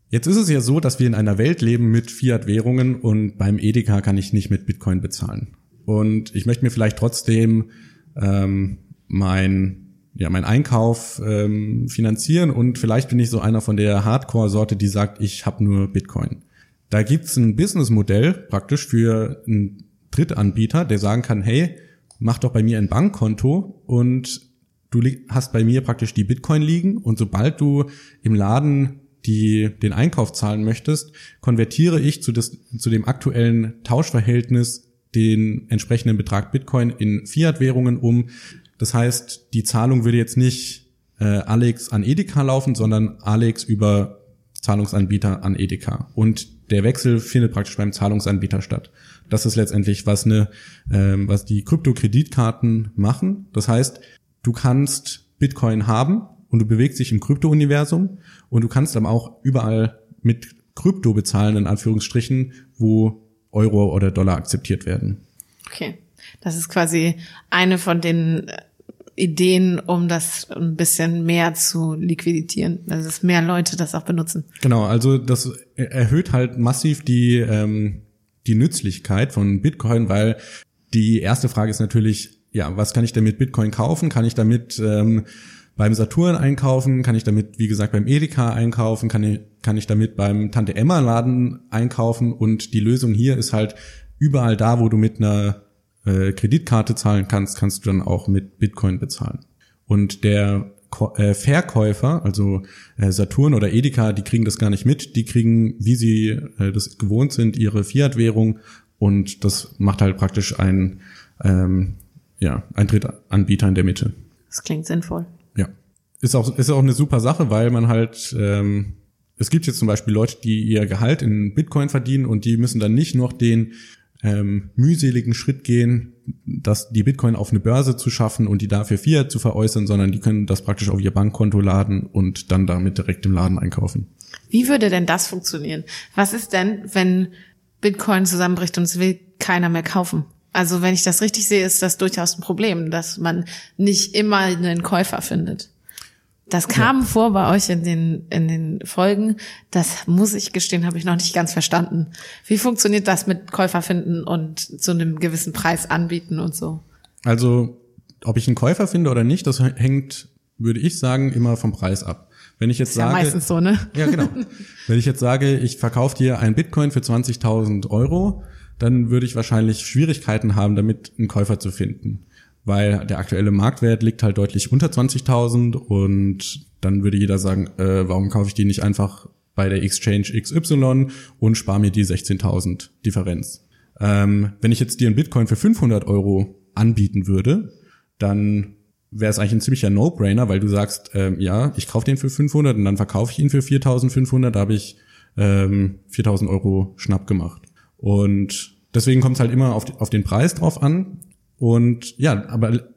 jetzt ist es ja so, dass wir in einer Welt leben mit Fiat-Währungen und beim Edeka kann ich nicht mit Bitcoin bezahlen. Und ich möchte mir vielleicht trotzdem ähm, mein ja, mein Einkauf ähm, finanzieren und vielleicht bin ich so einer von der Hardcore-Sorte, die sagt, ich habe nur Bitcoin. Da gibt's ein Businessmodell praktisch für einen Drittanbieter, der sagen kann, hey, mach doch bei mir ein Bankkonto und du hast bei mir praktisch die Bitcoin liegen und sobald du im Laden die, den Einkauf zahlen möchtest, konvertiere ich zu, des, zu dem aktuellen Tauschverhältnis den entsprechenden Betrag Bitcoin in Fiat-Währungen um. Das heißt, die Zahlung würde jetzt nicht äh, Alex an Edeka laufen, sondern Alex über Zahlungsanbieter an Edeka. Und der Wechsel findet praktisch beim Zahlungsanbieter statt. Das ist letztendlich, was eine, ähm, was die Kryptokreditkarten machen. Das heißt, du kannst Bitcoin haben und du bewegst dich im Krypto-Universum und du kannst aber auch überall mit Krypto bezahlen, in Anführungsstrichen, wo Euro oder Dollar akzeptiert werden. Okay. Das ist quasi eine von den Ideen, um das ein bisschen mehr zu liquidieren. Also, dass mehr Leute das auch benutzen. Genau, also das erhöht halt massiv die, ähm, die Nützlichkeit von Bitcoin, weil die erste Frage ist natürlich, ja, was kann ich denn mit Bitcoin kaufen? Kann ich damit ähm, beim Saturn einkaufen? Kann ich damit, wie gesagt, beim Edeka einkaufen? Kann ich, kann ich damit beim Tante Emma Laden einkaufen? Und die Lösung hier ist halt überall da, wo du mit einer äh, Kreditkarte zahlen kannst, kannst du dann auch mit Bitcoin bezahlen. Und der äh, Verkäufer, also äh, Saturn oder Edeka, die kriegen das gar nicht mit. Die kriegen, wie sie äh, das gewohnt sind, ihre Fiat-Währung und das macht halt praktisch ein, ähm, ja, ein Drittanbieter in der Mitte. Das klingt sinnvoll. Ja. Ist auch, ist auch eine super Sache, weil man halt, ähm, es gibt jetzt zum Beispiel Leute, die ihr Gehalt in Bitcoin verdienen und die müssen dann nicht noch den ähm, mühseligen Schritt gehen, dass die Bitcoin auf eine Börse zu schaffen und die dafür Fiat zu veräußern, sondern die können das praktisch auf ihr Bankkonto laden und dann damit direkt im Laden einkaufen. Wie würde denn das funktionieren? Was ist denn, wenn Bitcoin zusammenbricht und es will keiner mehr kaufen? Also wenn ich das richtig sehe, ist das durchaus ein Problem, dass man nicht immer einen Käufer findet. Das kam vor bei euch in den, in den Folgen. Das muss ich gestehen, habe ich noch nicht ganz verstanden. Wie funktioniert das mit Käufer finden und zu einem gewissen Preis anbieten und so? Also, ob ich einen Käufer finde oder nicht, das hängt, würde ich sagen, immer vom Preis ab. Wenn ich jetzt Ist ja sage, meistens so, ne? Ja, genau. Wenn ich jetzt sage, ich verkaufe dir ein Bitcoin für 20.000 Euro, dann würde ich wahrscheinlich Schwierigkeiten haben, damit einen Käufer zu finden. Weil der aktuelle Marktwert liegt halt deutlich unter 20.000 und dann würde jeder sagen, äh, warum kaufe ich die nicht einfach bei der Exchange XY und spare mir die 16.000 Differenz. Ähm, wenn ich jetzt dir einen Bitcoin für 500 Euro anbieten würde, dann wäre es eigentlich ein ziemlicher No-Brainer, weil du sagst, ähm, ja, ich kaufe den für 500 und dann verkaufe ich ihn für 4.500, da habe ich ähm, 4.000 Euro Schnapp gemacht. Und deswegen kommt es halt immer auf, auf den Preis drauf an. Und ja, aber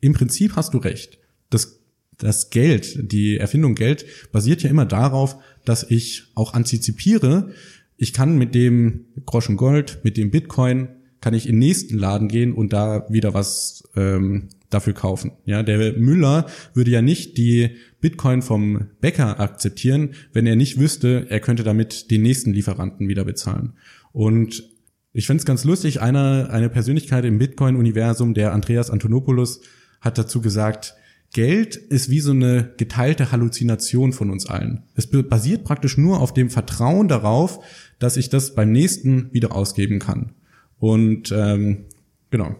im Prinzip hast du recht. Das, das Geld, die Erfindung Geld basiert ja immer darauf, dass ich auch antizipiere, ich kann mit dem Groschen Gold, mit dem Bitcoin, kann ich in den nächsten Laden gehen und da wieder was ähm, dafür kaufen. Ja, der Müller würde ja nicht die Bitcoin vom Bäcker akzeptieren, wenn er nicht wüsste, er könnte damit den nächsten Lieferanten wieder bezahlen. Und ich finde es ganz lustig, einer, eine Persönlichkeit im Bitcoin-Universum, der Andreas Antonopoulos, hat dazu gesagt, Geld ist wie so eine geteilte Halluzination von uns allen. Es basiert praktisch nur auf dem Vertrauen darauf, dass ich das beim nächsten wieder ausgeben kann. Und ähm, genau,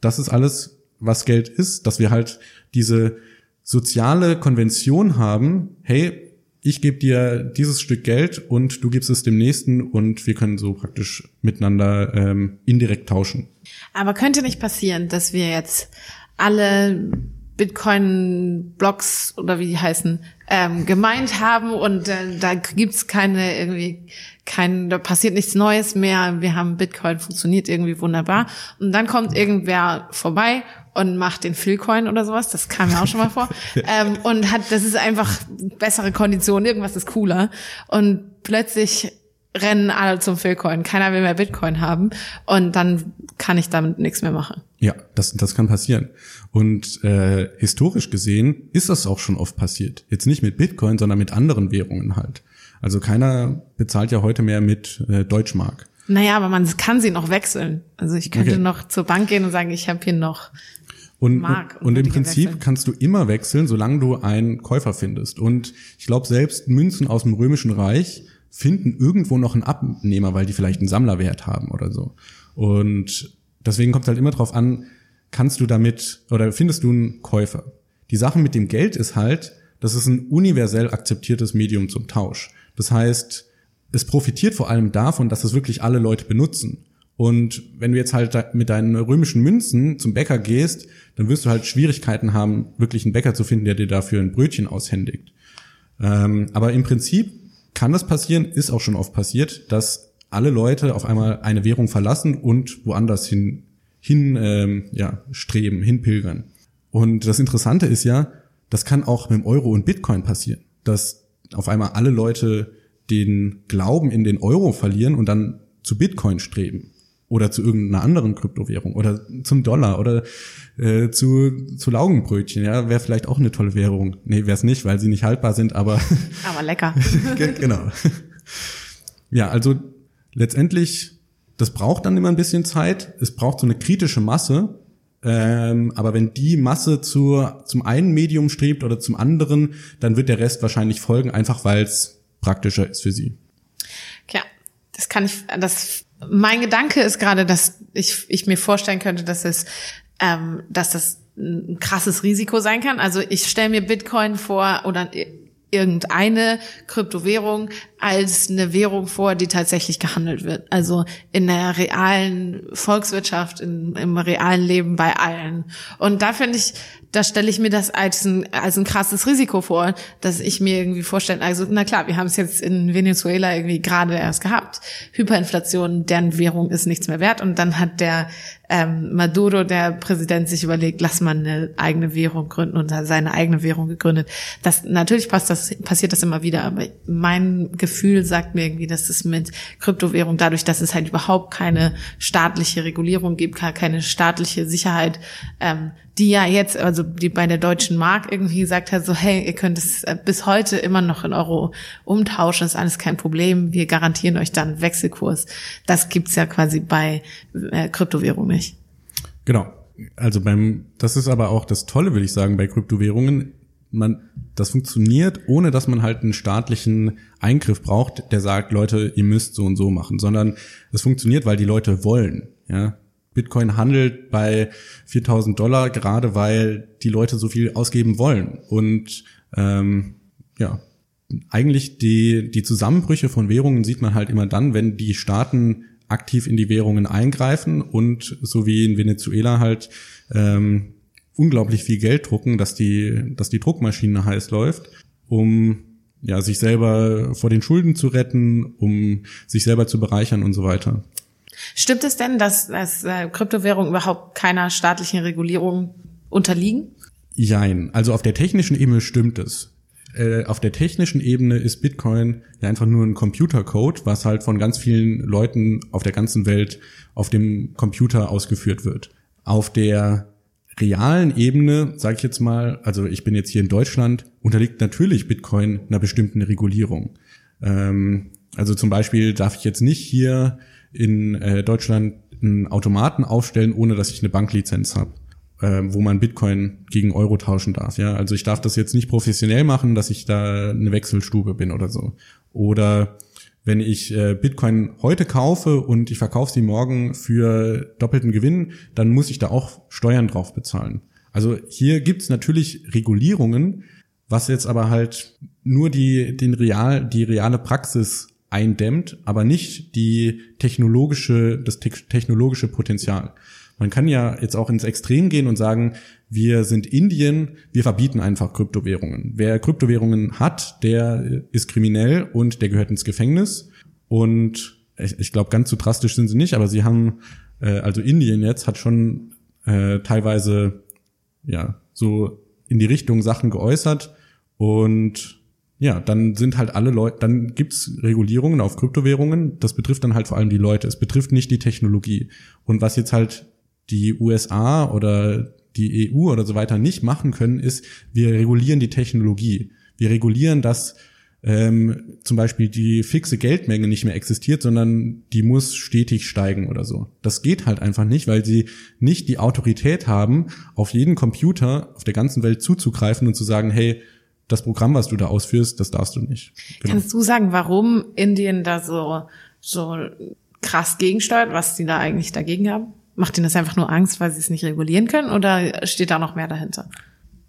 das ist alles, was Geld ist, dass wir halt diese soziale Konvention haben, hey, ich gebe dir dieses Stück Geld und du gibst es dem nächsten und wir können so praktisch miteinander ähm, indirekt tauschen. Aber könnte nicht passieren, dass wir jetzt alle Bitcoin-Blocks oder wie die heißen, ähm, gemeint haben und äh, da gibt's keine irgendwie kein, da passiert nichts Neues mehr. Wir haben Bitcoin funktioniert irgendwie wunderbar und dann kommt irgendwer vorbei und macht den Philcoin oder sowas. Das kam mir auch schon mal vor ähm, und hat, das ist einfach bessere Konditionen. Irgendwas ist cooler und plötzlich rennen alle zum Philcoin. Keiner will mehr Bitcoin haben und dann kann ich damit nichts mehr machen. Ja, das, das kann passieren. Und äh, historisch gesehen ist das auch schon oft passiert. Jetzt nicht mit Bitcoin, sondern mit anderen Währungen halt. Also keiner bezahlt ja heute mehr mit äh, Deutschmark. Naja, aber man kann sie noch wechseln. Also ich könnte okay. noch zur Bank gehen und sagen, ich habe hier noch und, Mark. Und, und im Prinzip wechseln. kannst du immer wechseln, solange du einen Käufer findest. Und ich glaube, selbst Münzen aus dem Römischen Reich finden irgendwo noch einen Abnehmer, weil die vielleicht einen Sammlerwert haben oder so. Und deswegen kommt es halt immer drauf an, kannst du damit oder findest du einen Käufer? Die Sache mit dem Geld ist halt, das ist ein universell akzeptiertes Medium zum Tausch. Das heißt, es profitiert vor allem davon, dass es wirklich alle Leute benutzen. Und wenn du jetzt halt mit deinen römischen Münzen zum Bäcker gehst, dann wirst du halt Schwierigkeiten haben, wirklich einen Bäcker zu finden, der dir dafür ein Brötchen aushändigt. Ähm, aber im Prinzip kann das passieren, ist auch schon oft passiert, dass alle Leute auf einmal eine Währung verlassen und woanders hin, hin ähm, ja, streben, hinpilgern. Und das Interessante ist ja, das kann auch mit dem Euro und Bitcoin passieren, dass auf einmal alle Leute den Glauben in den Euro verlieren und dann zu Bitcoin streben oder zu irgendeiner anderen Kryptowährung oder zum Dollar oder äh, zu, zu Laugenbrötchen, ja, wäre vielleicht auch eine tolle Währung. Nee, wäre es nicht, weil sie nicht haltbar sind, aber aber lecker. genau. Ja, also letztendlich, das braucht dann immer ein bisschen Zeit. Es braucht so eine kritische Masse. Ähm, aber wenn die Masse zur, zum einen Medium strebt oder zum anderen, dann wird der Rest wahrscheinlich folgen, einfach weil es praktischer ist für sie. Ja, das kann ich, das mein Gedanke ist gerade, dass ich, ich mir vorstellen könnte, dass es, ähm, dass das ein krasses Risiko sein kann. Also ich stelle mir Bitcoin vor oder irgendeine Kryptowährung als eine Währung vor, die tatsächlich gehandelt wird. Also in der realen Volkswirtschaft, in, im realen Leben bei allen. Und da finde ich, da stelle ich mir das als ein, als ein krasses Risiko vor, dass ich mir irgendwie vorstelle, also na klar, wir haben es jetzt in Venezuela irgendwie gerade erst gehabt. Hyperinflation, deren Währung ist nichts mehr wert. Und dann hat der ähm, Maduro, der Präsident, sich überlegt, lass mal eine eigene Währung gründen und seine eigene Währung gegründet. Das natürlich passt das, passiert das immer wieder, aber mein Gefühl sagt mir irgendwie, dass es mit Kryptowährung, dadurch, dass es halt überhaupt keine staatliche Regulierung gibt, keine staatliche Sicherheit, ähm, die ja jetzt, also die bei der deutschen Mark irgendwie gesagt hat, so hey, ihr könnt es äh, bis heute immer noch in Euro umtauschen, ist alles kein Problem, wir garantieren euch dann Wechselkurs. Das gibt's ja quasi bei äh, Kryptowährung nicht. Genau. Also beim, das ist aber auch das Tolle, würde ich sagen, bei Kryptowährungen. Man, das funktioniert, ohne dass man halt einen staatlichen Eingriff braucht, der sagt, Leute, ihr müsst so und so machen, sondern es funktioniert, weil die Leute wollen. Ja, Bitcoin handelt bei 4000 Dollar, gerade weil die Leute so viel ausgeben wollen. Und ähm, ja, eigentlich die, die Zusammenbrüche von Währungen sieht man halt immer dann, wenn die Staaten aktiv in die Währungen eingreifen und so wie in Venezuela halt ähm, unglaublich viel Geld drucken, dass die, dass die Druckmaschine heiß läuft, um ja, sich selber vor den Schulden zu retten, um sich selber zu bereichern und so weiter. Stimmt es denn, dass, dass äh, Kryptowährungen überhaupt keiner staatlichen Regulierung unterliegen? Jein. Also auf der technischen Ebene stimmt es. Äh, auf der technischen Ebene ist Bitcoin ja einfach nur ein Computercode, was halt von ganz vielen Leuten auf der ganzen Welt auf dem Computer ausgeführt wird. Auf der realen Ebene, sage ich jetzt mal, also ich bin jetzt hier in Deutschland, unterliegt natürlich Bitcoin einer bestimmten Regulierung. Ähm, also zum Beispiel darf ich jetzt nicht hier in äh, Deutschland einen Automaten aufstellen, ohne dass ich eine Banklizenz habe. äh, wo man Bitcoin gegen Euro tauschen darf. Ja, also ich darf das jetzt nicht professionell machen, dass ich da eine Wechselstube bin oder so. Oder wenn ich äh, Bitcoin heute kaufe und ich verkaufe sie morgen für doppelten Gewinn, dann muss ich da auch Steuern drauf bezahlen. Also hier gibt's natürlich Regulierungen, was jetzt aber halt nur die, den real, die reale Praxis eindämmt, aber nicht die technologische, das te technologische Potenzial. Man kann ja jetzt auch ins Extrem gehen und sagen, wir sind Indien, wir verbieten einfach Kryptowährungen. Wer Kryptowährungen hat, der ist kriminell und der gehört ins Gefängnis. Und ich, ich glaube, ganz so drastisch sind sie nicht, aber sie haben, äh, also Indien jetzt hat schon äh, teilweise ja so in die Richtung Sachen geäußert und ja, dann sind halt alle Leute, dann gibt's Regulierungen auf Kryptowährungen. Das betrifft dann halt vor allem die Leute. Es betrifft nicht die Technologie. Und was jetzt halt die USA oder die EU oder so weiter nicht machen können, ist, wir regulieren die Technologie. Wir regulieren, dass ähm, zum Beispiel die fixe Geldmenge nicht mehr existiert, sondern die muss stetig steigen oder so. Das geht halt einfach nicht, weil sie nicht die Autorität haben, auf jeden Computer auf der ganzen Welt zuzugreifen und zu sagen, hey, das Programm, was du da ausführst, das darfst du nicht. Genau. Kannst du sagen, warum Indien da so, so krass gegensteuert, was die da eigentlich dagegen haben? Macht ihnen das einfach nur Angst, weil sie es nicht regulieren können oder steht da noch mehr dahinter?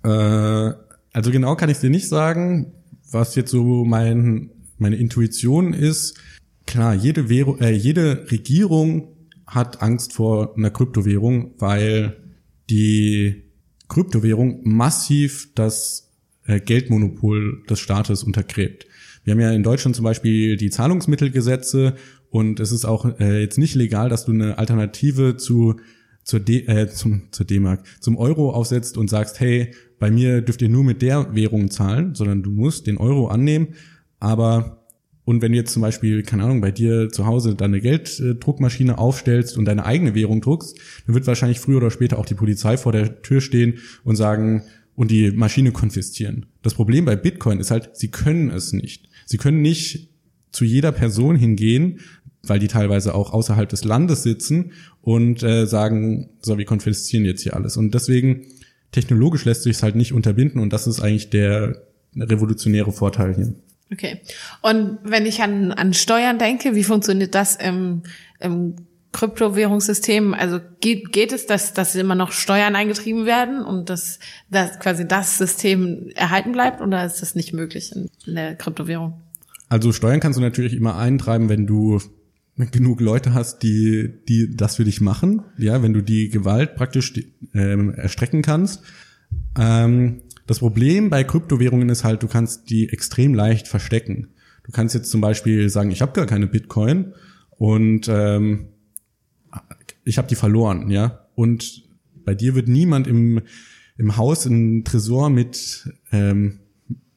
Äh, also genau kann ich dir nicht sagen, was jetzt so mein, meine Intuition ist. Klar, jede, Währung, äh, jede Regierung hat Angst vor einer Kryptowährung, weil die Kryptowährung massiv das Geldmonopol des Staates untergräbt. Wir haben ja in Deutschland zum Beispiel die Zahlungsmittelgesetze und es ist auch äh, jetzt nicht legal, dass du eine Alternative zu zur D, äh, zum zur D-Mark zum Euro aufsetzt und sagst, hey, bei mir dürft ihr nur mit der Währung zahlen, sondern du musst den Euro annehmen. Aber und wenn du jetzt zum Beispiel, keine Ahnung, bei dir zu Hause deine Gelddruckmaschine aufstellst und deine eigene Währung druckst, dann wird wahrscheinlich früher oder später auch die Polizei vor der Tür stehen und sagen, und die Maschine konfiszieren. Das Problem bei Bitcoin ist halt, sie können es nicht. Sie können nicht zu jeder Person hingehen, weil die teilweise auch außerhalb des Landes sitzen und äh, sagen, so, wir konfiszieren jetzt hier alles. Und deswegen, technologisch lässt sich es halt nicht unterbinden und das ist eigentlich der revolutionäre Vorteil hier. Okay. Und wenn ich an, an Steuern denke, wie funktioniert das im, im Kryptowährungssystem, also geht, geht es, dass, dass immer noch Steuern eingetrieben werden und dass, dass quasi das System erhalten bleibt oder ist das nicht möglich in, in der Kryptowährung? Also Steuern kannst du natürlich immer eintreiben, wenn du genug Leute hast, die, die das für dich machen, ja, wenn du die Gewalt praktisch ähm, erstrecken kannst. Ähm, das Problem bei Kryptowährungen ist halt, du kannst die extrem leicht verstecken. Du kannst jetzt zum Beispiel sagen, ich habe gar keine Bitcoin und ähm, ich habe die verloren, ja. Und bei dir wird niemand im, im Haus einen Tresor mit, ähm,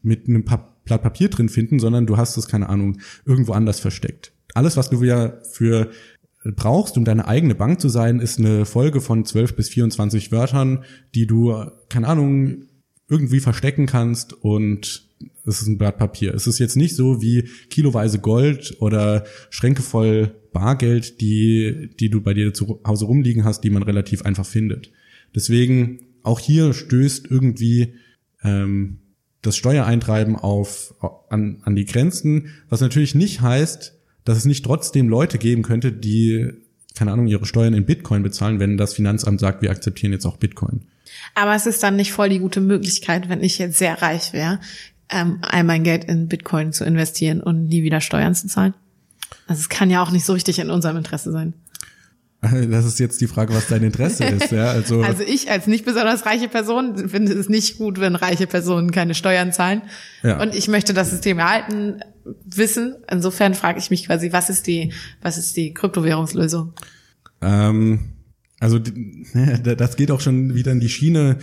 mit einem pa Blatt Papier drin finden, sondern du hast es, keine Ahnung, irgendwo anders versteckt. Alles, was du ja für brauchst, um deine eigene Bank zu sein, ist eine Folge von 12 bis 24 Wörtern, die du, keine Ahnung, irgendwie verstecken kannst und es ist ein Blatt Papier. Es ist jetzt nicht so wie kiloweise Gold oder Schränke voll Bargeld, die, die du bei dir zu Hause rumliegen hast, die man relativ einfach findet. Deswegen auch hier stößt irgendwie ähm, das Steuereintreiben auf an, an die Grenzen, was natürlich nicht heißt, dass es nicht trotzdem Leute geben könnte, die keine Ahnung ihre Steuern in Bitcoin bezahlen, wenn das Finanzamt sagt, wir akzeptieren jetzt auch Bitcoin. Aber es ist dann nicht voll die gute Möglichkeit, wenn ich jetzt sehr reich wäre, ähm, all mein Geld in Bitcoin zu investieren und nie wieder Steuern zu zahlen. Also es kann ja auch nicht so richtig in unserem Interesse sein. Das ist jetzt die Frage, was dein Interesse ist. Ja? Also, also ich als nicht besonders reiche Person finde es nicht gut, wenn reiche Personen keine Steuern zahlen. Ja. Und ich möchte das System erhalten, wissen. Insofern frage ich mich quasi, was ist die, was ist die Kryptowährungslösung? Ähm, also das geht auch schon wieder in die Schiene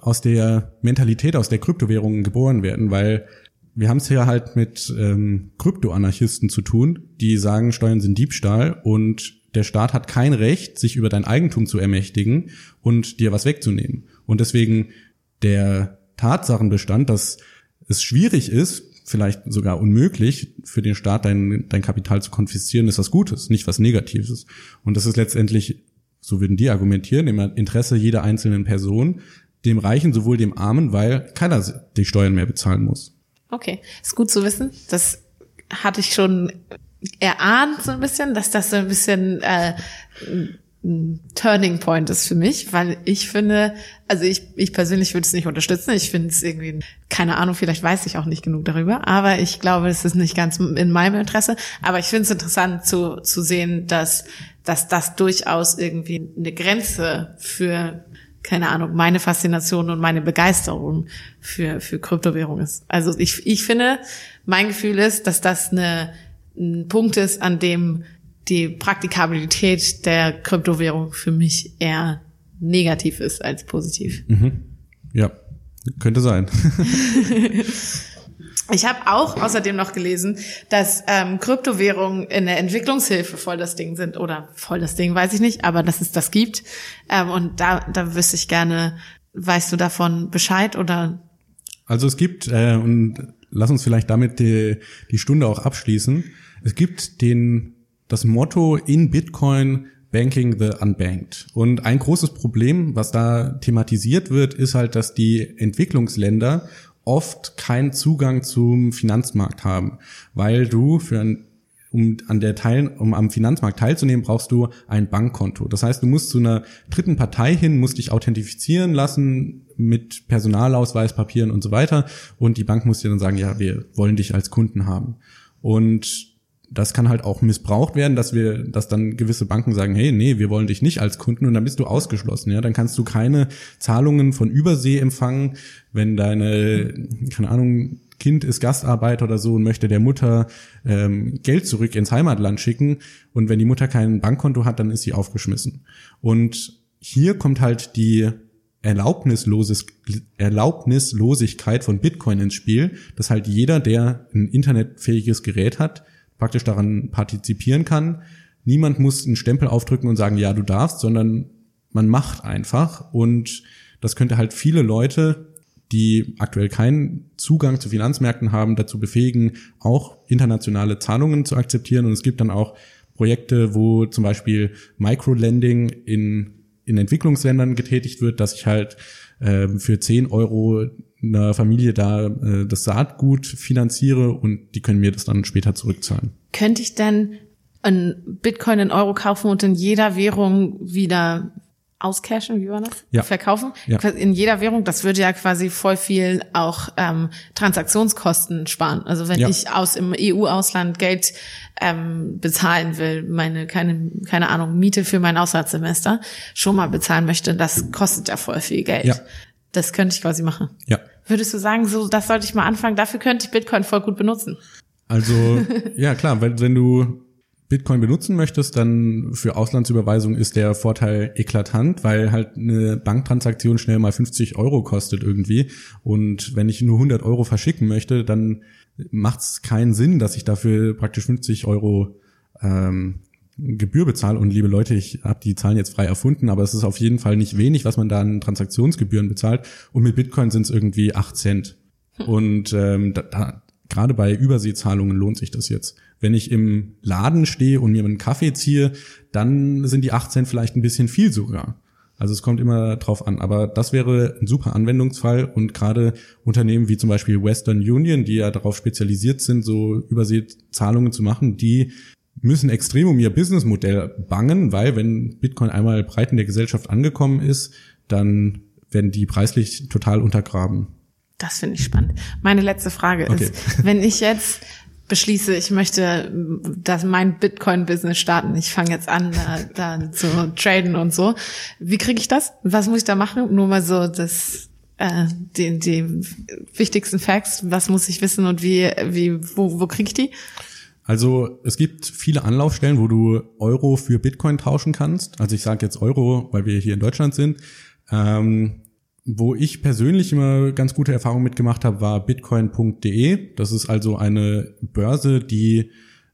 aus der Mentalität, aus der Kryptowährungen geboren werden, weil wir haben es hier halt mit ähm, Kryptoanarchisten zu tun, die sagen, Steuern sind Diebstahl und der Staat hat kein Recht, sich über dein Eigentum zu ermächtigen und dir was wegzunehmen. Und deswegen der Tatsachenbestand, dass es schwierig ist, vielleicht sogar unmöglich, für den Staat dein, dein Kapital zu konfiszieren, ist was Gutes, nicht was Negatives. Und das ist letztendlich so würden die argumentieren, im Interesse jeder einzelnen Person, dem Reichen sowohl dem Armen, weil keiner die Steuern mehr bezahlen muss. Okay, ist gut zu wissen. Das hatte ich schon erahnt so ein bisschen, dass das so ein bisschen äh, ein Turning Point ist für mich, weil ich finde, also ich, ich persönlich würde es nicht unterstützen. Ich finde es irgendwie, keine Ahnung, vielleicht weiß ich auch nicht genug darüber, aber ich glaube, es ist nicht ganz in meinem Interesse. Aber ich finde es interessant zu, zu sehen, dass, dass das durchaus irgendwie eine Grenze für keine Ahnung, meine Faszination und meine Begeisterung für, für Kryptowährung ist. Also ich, ich finde, mein Gefühl ist, dass das eine, ein Punkt ist, an dem die Praktikabilität der Kryptowährung für mich eher negativ ist als positiv. Mhm. Ja, könnte sein. Ich habe auch außerdem noch gelesen, dass ähm, Kryptowährungen in der Entwicklungshilfe voll das Ding sind oder voll das Ding, weiß ich nicht, aber dass es das gibt. Ähm, und da, da wüsste ich gerne, weißt du davon Bescheid oder? Also es gibt äh, und lass uns vielleicht damit die, die Stunde auch abschließen. Es gibt den das Motto in Bitcoin Banking the Unbanked. Und ein großes Problem, was da thematisiert wird, ist halt, dass die Entwicklungsländer oft keinen Zugang zum Finanzmarkt haben, weil du für ein um an der Teil, um am Finanzmarkt teilzunehmen, brauchst du ein Bankkonto. Das heißt, du musst zu einer dritten Partei hin, musst dich authentifizieren lassen mit Personalausweis, Papieren und so weiter. Und die Bank muss dir dann sagen, ja, wir wollen dich als Kunden haben. Und das kann halt auch missbraucht werden, dass wir, dass dann gewisse Banken sagen, hey, nee, wir wollen dich nicht als Kunden und dann bist du ausgeschlossen, ja, dann kannst du keine Zahlungen von Übersee empfangen, wenn deine, keine Ahnung, Kind ist Gastarbeiter oder so und möchte der Mutter ähm, Geld zurück ins Heimatland schicken und wenn die Mutter kein Bankkonto hat, dann ist sie aufgeschmissen. Und hier kommt halt die Erlaubnisloses, Erlaubnislosigkeit von Bitcoin ins Spiel, dass halt jeder, der ein internetfähiges Gerät hat, praktisch daran partizipieren kann. Niemand muss einen Stempel aufdrücken und sagen, ja, du darfst, sondern man macht einfach. Und das könnte halt viele Leute, die aktuell keinen Zugang zu Finanzmärkten haben, dazu befähigen, auch internationale Zahlungen zu akzeptieren. Und es gibt dann auch Projekte, wo zum Beispiel Microlending in, in Entwicklungsländern getätigt wird, dass ich halt äh, für 10 Euro einer Familie da äh, das Saatgut finanziere und die können mir das dann später zurückzahlen. Könnte ich denn ein Bitcoin in Euro kaufen und in jeder Währung wieder auscashen, wie war das? Ja. Verkaufen? Ja. In jeder Währung, das würde ja quasi voll viel auch ähm, Transaktionskosten sparen. Also wenn Ja. ich aus im EU-Ausland Geld ähm, bezahlen will, meine, keine, keine Ahnung, Miete für mein Auslandssemester schon mal bezahlen möchte, das kostet ja voll viel Geld. Ja. Das könnte ich quasi machen. Ja. Würdest du sagen, so, das sollte ich mal anfangen, dafür könnte ich Bitcoin voll gut benutzen? Also, ja klar, wenn, wenn du Bitcoin benutzen möchtest, dann für Auslandsüberweisung ist der Vorteil eklatant, weil halt eine Banktransaktion schnell mal 50 Euro kostet irgendwie. Und wenn ich nur 100 Euro verschicken möchte, dann macht es keinen Sinn, dass ich dafür praktisch 50 Euro ähm, Gebühr bezahle. Und liebe Leute, ich habe die Zahlen jetzt frei erfunden, aber es ist auf jeden Fall nicht wenig, was man da an Transaktionsgebühren bezahlt. Und mit Bitcoin sind es irgendwie 8 Cent. Und ähm, da, da, gerade bei Überseezahlungen lohnt sich das jetzt. Wenn ich im Laden stehe und mir einen Kaffee ziehe, dann sind die 8 Cent vielleicht ein bisschen viel sogar. Also es kommt immer drauf an. Aber das wäre ein super Anwendungsfall und gerade Unternehmen wie zum Beispiel Western Union, die ja darauf spezialisiert sind, so Überseezahlungen zu machen, die müssen extrem um ihr Businessmodell bangen, weil wenn Bitcoin einmal breit in der Gesellschaft angekommen ist, dann werden die preislich total untergraben. Das finde ich spannend. Meine letzte Frage Okay. ist, wenn ich jetzt beschließe, ich möchte das mein Bitcoin-Business starten, ich fange jetzt an, da, da zu traden und so. Wie kriege ich das? Was muss ich da machen? Nur mal so das äh, die, die wichtigsten Facts, was muss ich wissen und wie, wie wo, wo kriege ich die? Also es gibt viele Anlaufstellen, wo du Euro für Bitcoin tauschen kannst. Also ich sage jetzt Euro, weil wir hier in Deutschland sind. Ähm, wo ich persönlich immer ganz gute Erfahrungen mitgemacht habe, war bitcoin.de. Das ist also eine Börse, die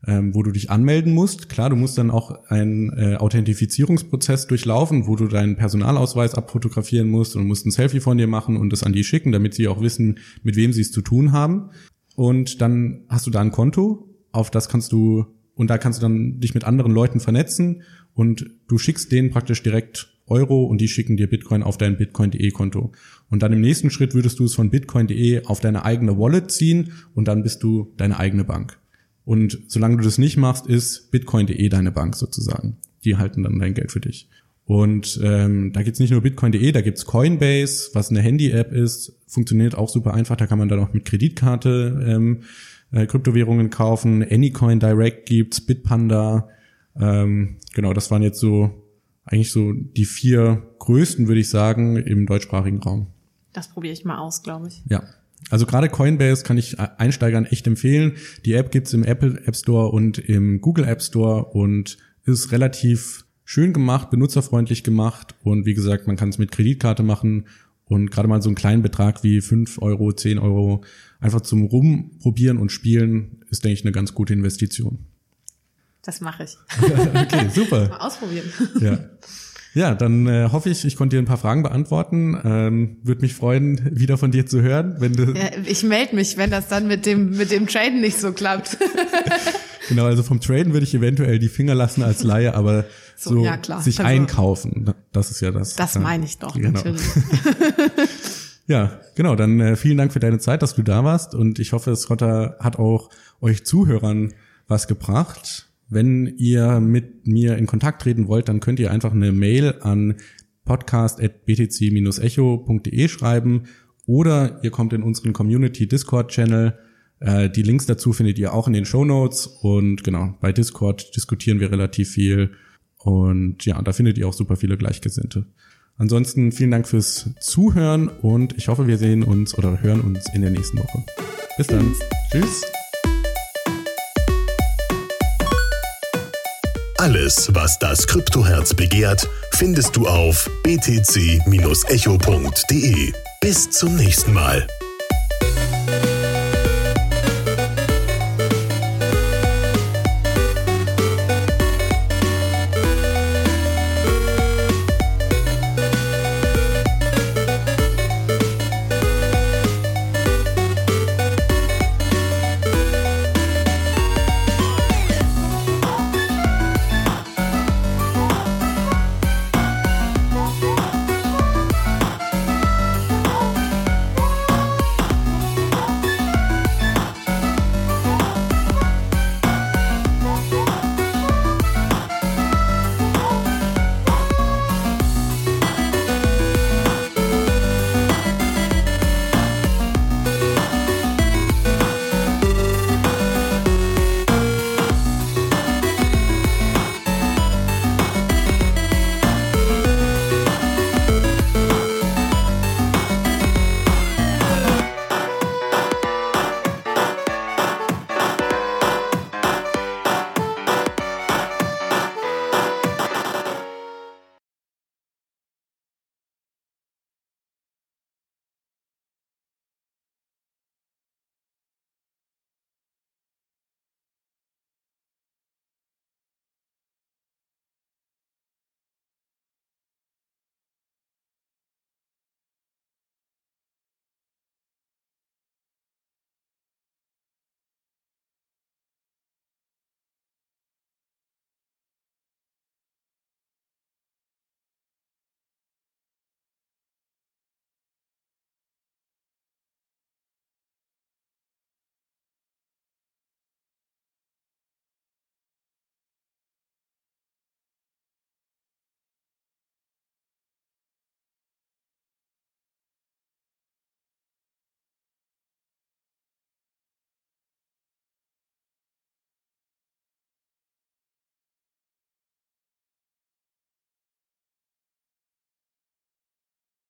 ähm, wo du dich anmelden musst. Klar, du musst dann auch einen äh, Authentifizierungsprozess durchlaufen, wo du deinen Personalausweis abfotografieren musst und musst ein Selfie von dir machen und es an die schicken, damit sie auch wissen, mit wem sie es zu tun haben. Und dann hast du da ein Konto, auf das kannst du und da kannst du dann dich mit anderen Leuten vernetzen und du schickst denen praktisch direkt Euro und die schicken dir Bitcoin auf dein bitcoin.de Konto. Und dann im nächsten Schritt würdest du es von bitcoin.de auf deine eigene Wallet ziehen und dann bist du deine eigene Bank. Und solange du das nicht machst, ist bitcoin.de deine Bank sozusagen. Die halten dann dein Geld für dich. Und ähm, da gibt's nicht nur bitcoin.de, da gibt's Coinbase, was eine Handy-App ist, funktioniert auch super einfach, da kann man dann auch mit Kreditkarte ähm, äh, Kryptowährungen kaufen. Anycoin Direct gibt's, Bitpanda. Ähm, genau, das waren jetzt so eigentlich so die vier größten, würde ich sagen, im deutschsprachigen Raum. Das probiere ich mal aus, glaube ich. Ja. Also gerade Coinbase kann ich Einsteigern echt empfehlen. Die App gibt's im Apple App Store und im Google App Store und ist relativ schön gemacht, benutzerfreundlich gemacht und wie gesagt, man kann es mit Kreditkarte machen und gerade mal so einen kleinen Betrag wie fünf Euro, zehn Euro einfach zum Rumprobieren und Spielen ist, denke ich, eine ganz gute Investition. Das mache ich. okay, super. Mal ausprobieren. Ja. Ja, dann äh, hoffe ich, ich konnte dir ein paar Fragen beantworten. Ähm, Würde mich freuen, wieder von dir zu hören, wenn du. Ja, ich melde mich, wenn das dann mit dem mit dem Traden nicht so klappt. genau, also vom Traden würde ich eventuell die Finger lassen als Laie, aber so, so ja, sich also, einkaufen, das ist ja das. Das meine ich doch genau. natürlich. Ja, genau. Dann äh, vielen Dank für deine Zeit, dass du da warst und ich hoffe, es hat auch euch Zuhörern was gebracht. Wenn ihr mit mir in Kontakt treten wollt, dann könnt ihr einfach eine Mail an podcast.btc-echo.de schreiben oder ihr kommt in unseren Community Discord Channel. Äh, die Links dazu findet ihr auch in den Show Notes und genau, bei Discord diskutieren wir relativ viel und ja, da findet ihr auch super viele Gleichgesinnte. Ansonsten vielen Dank fürs Zuhören und ich hoffe, wir sehen uns oder hören uns in der nächsten Woche. Bis dann. Tschüss. Alles, was das Kryptoherz begehrt, findest du auf btc-echo.de. Bis zum nächsten Mal.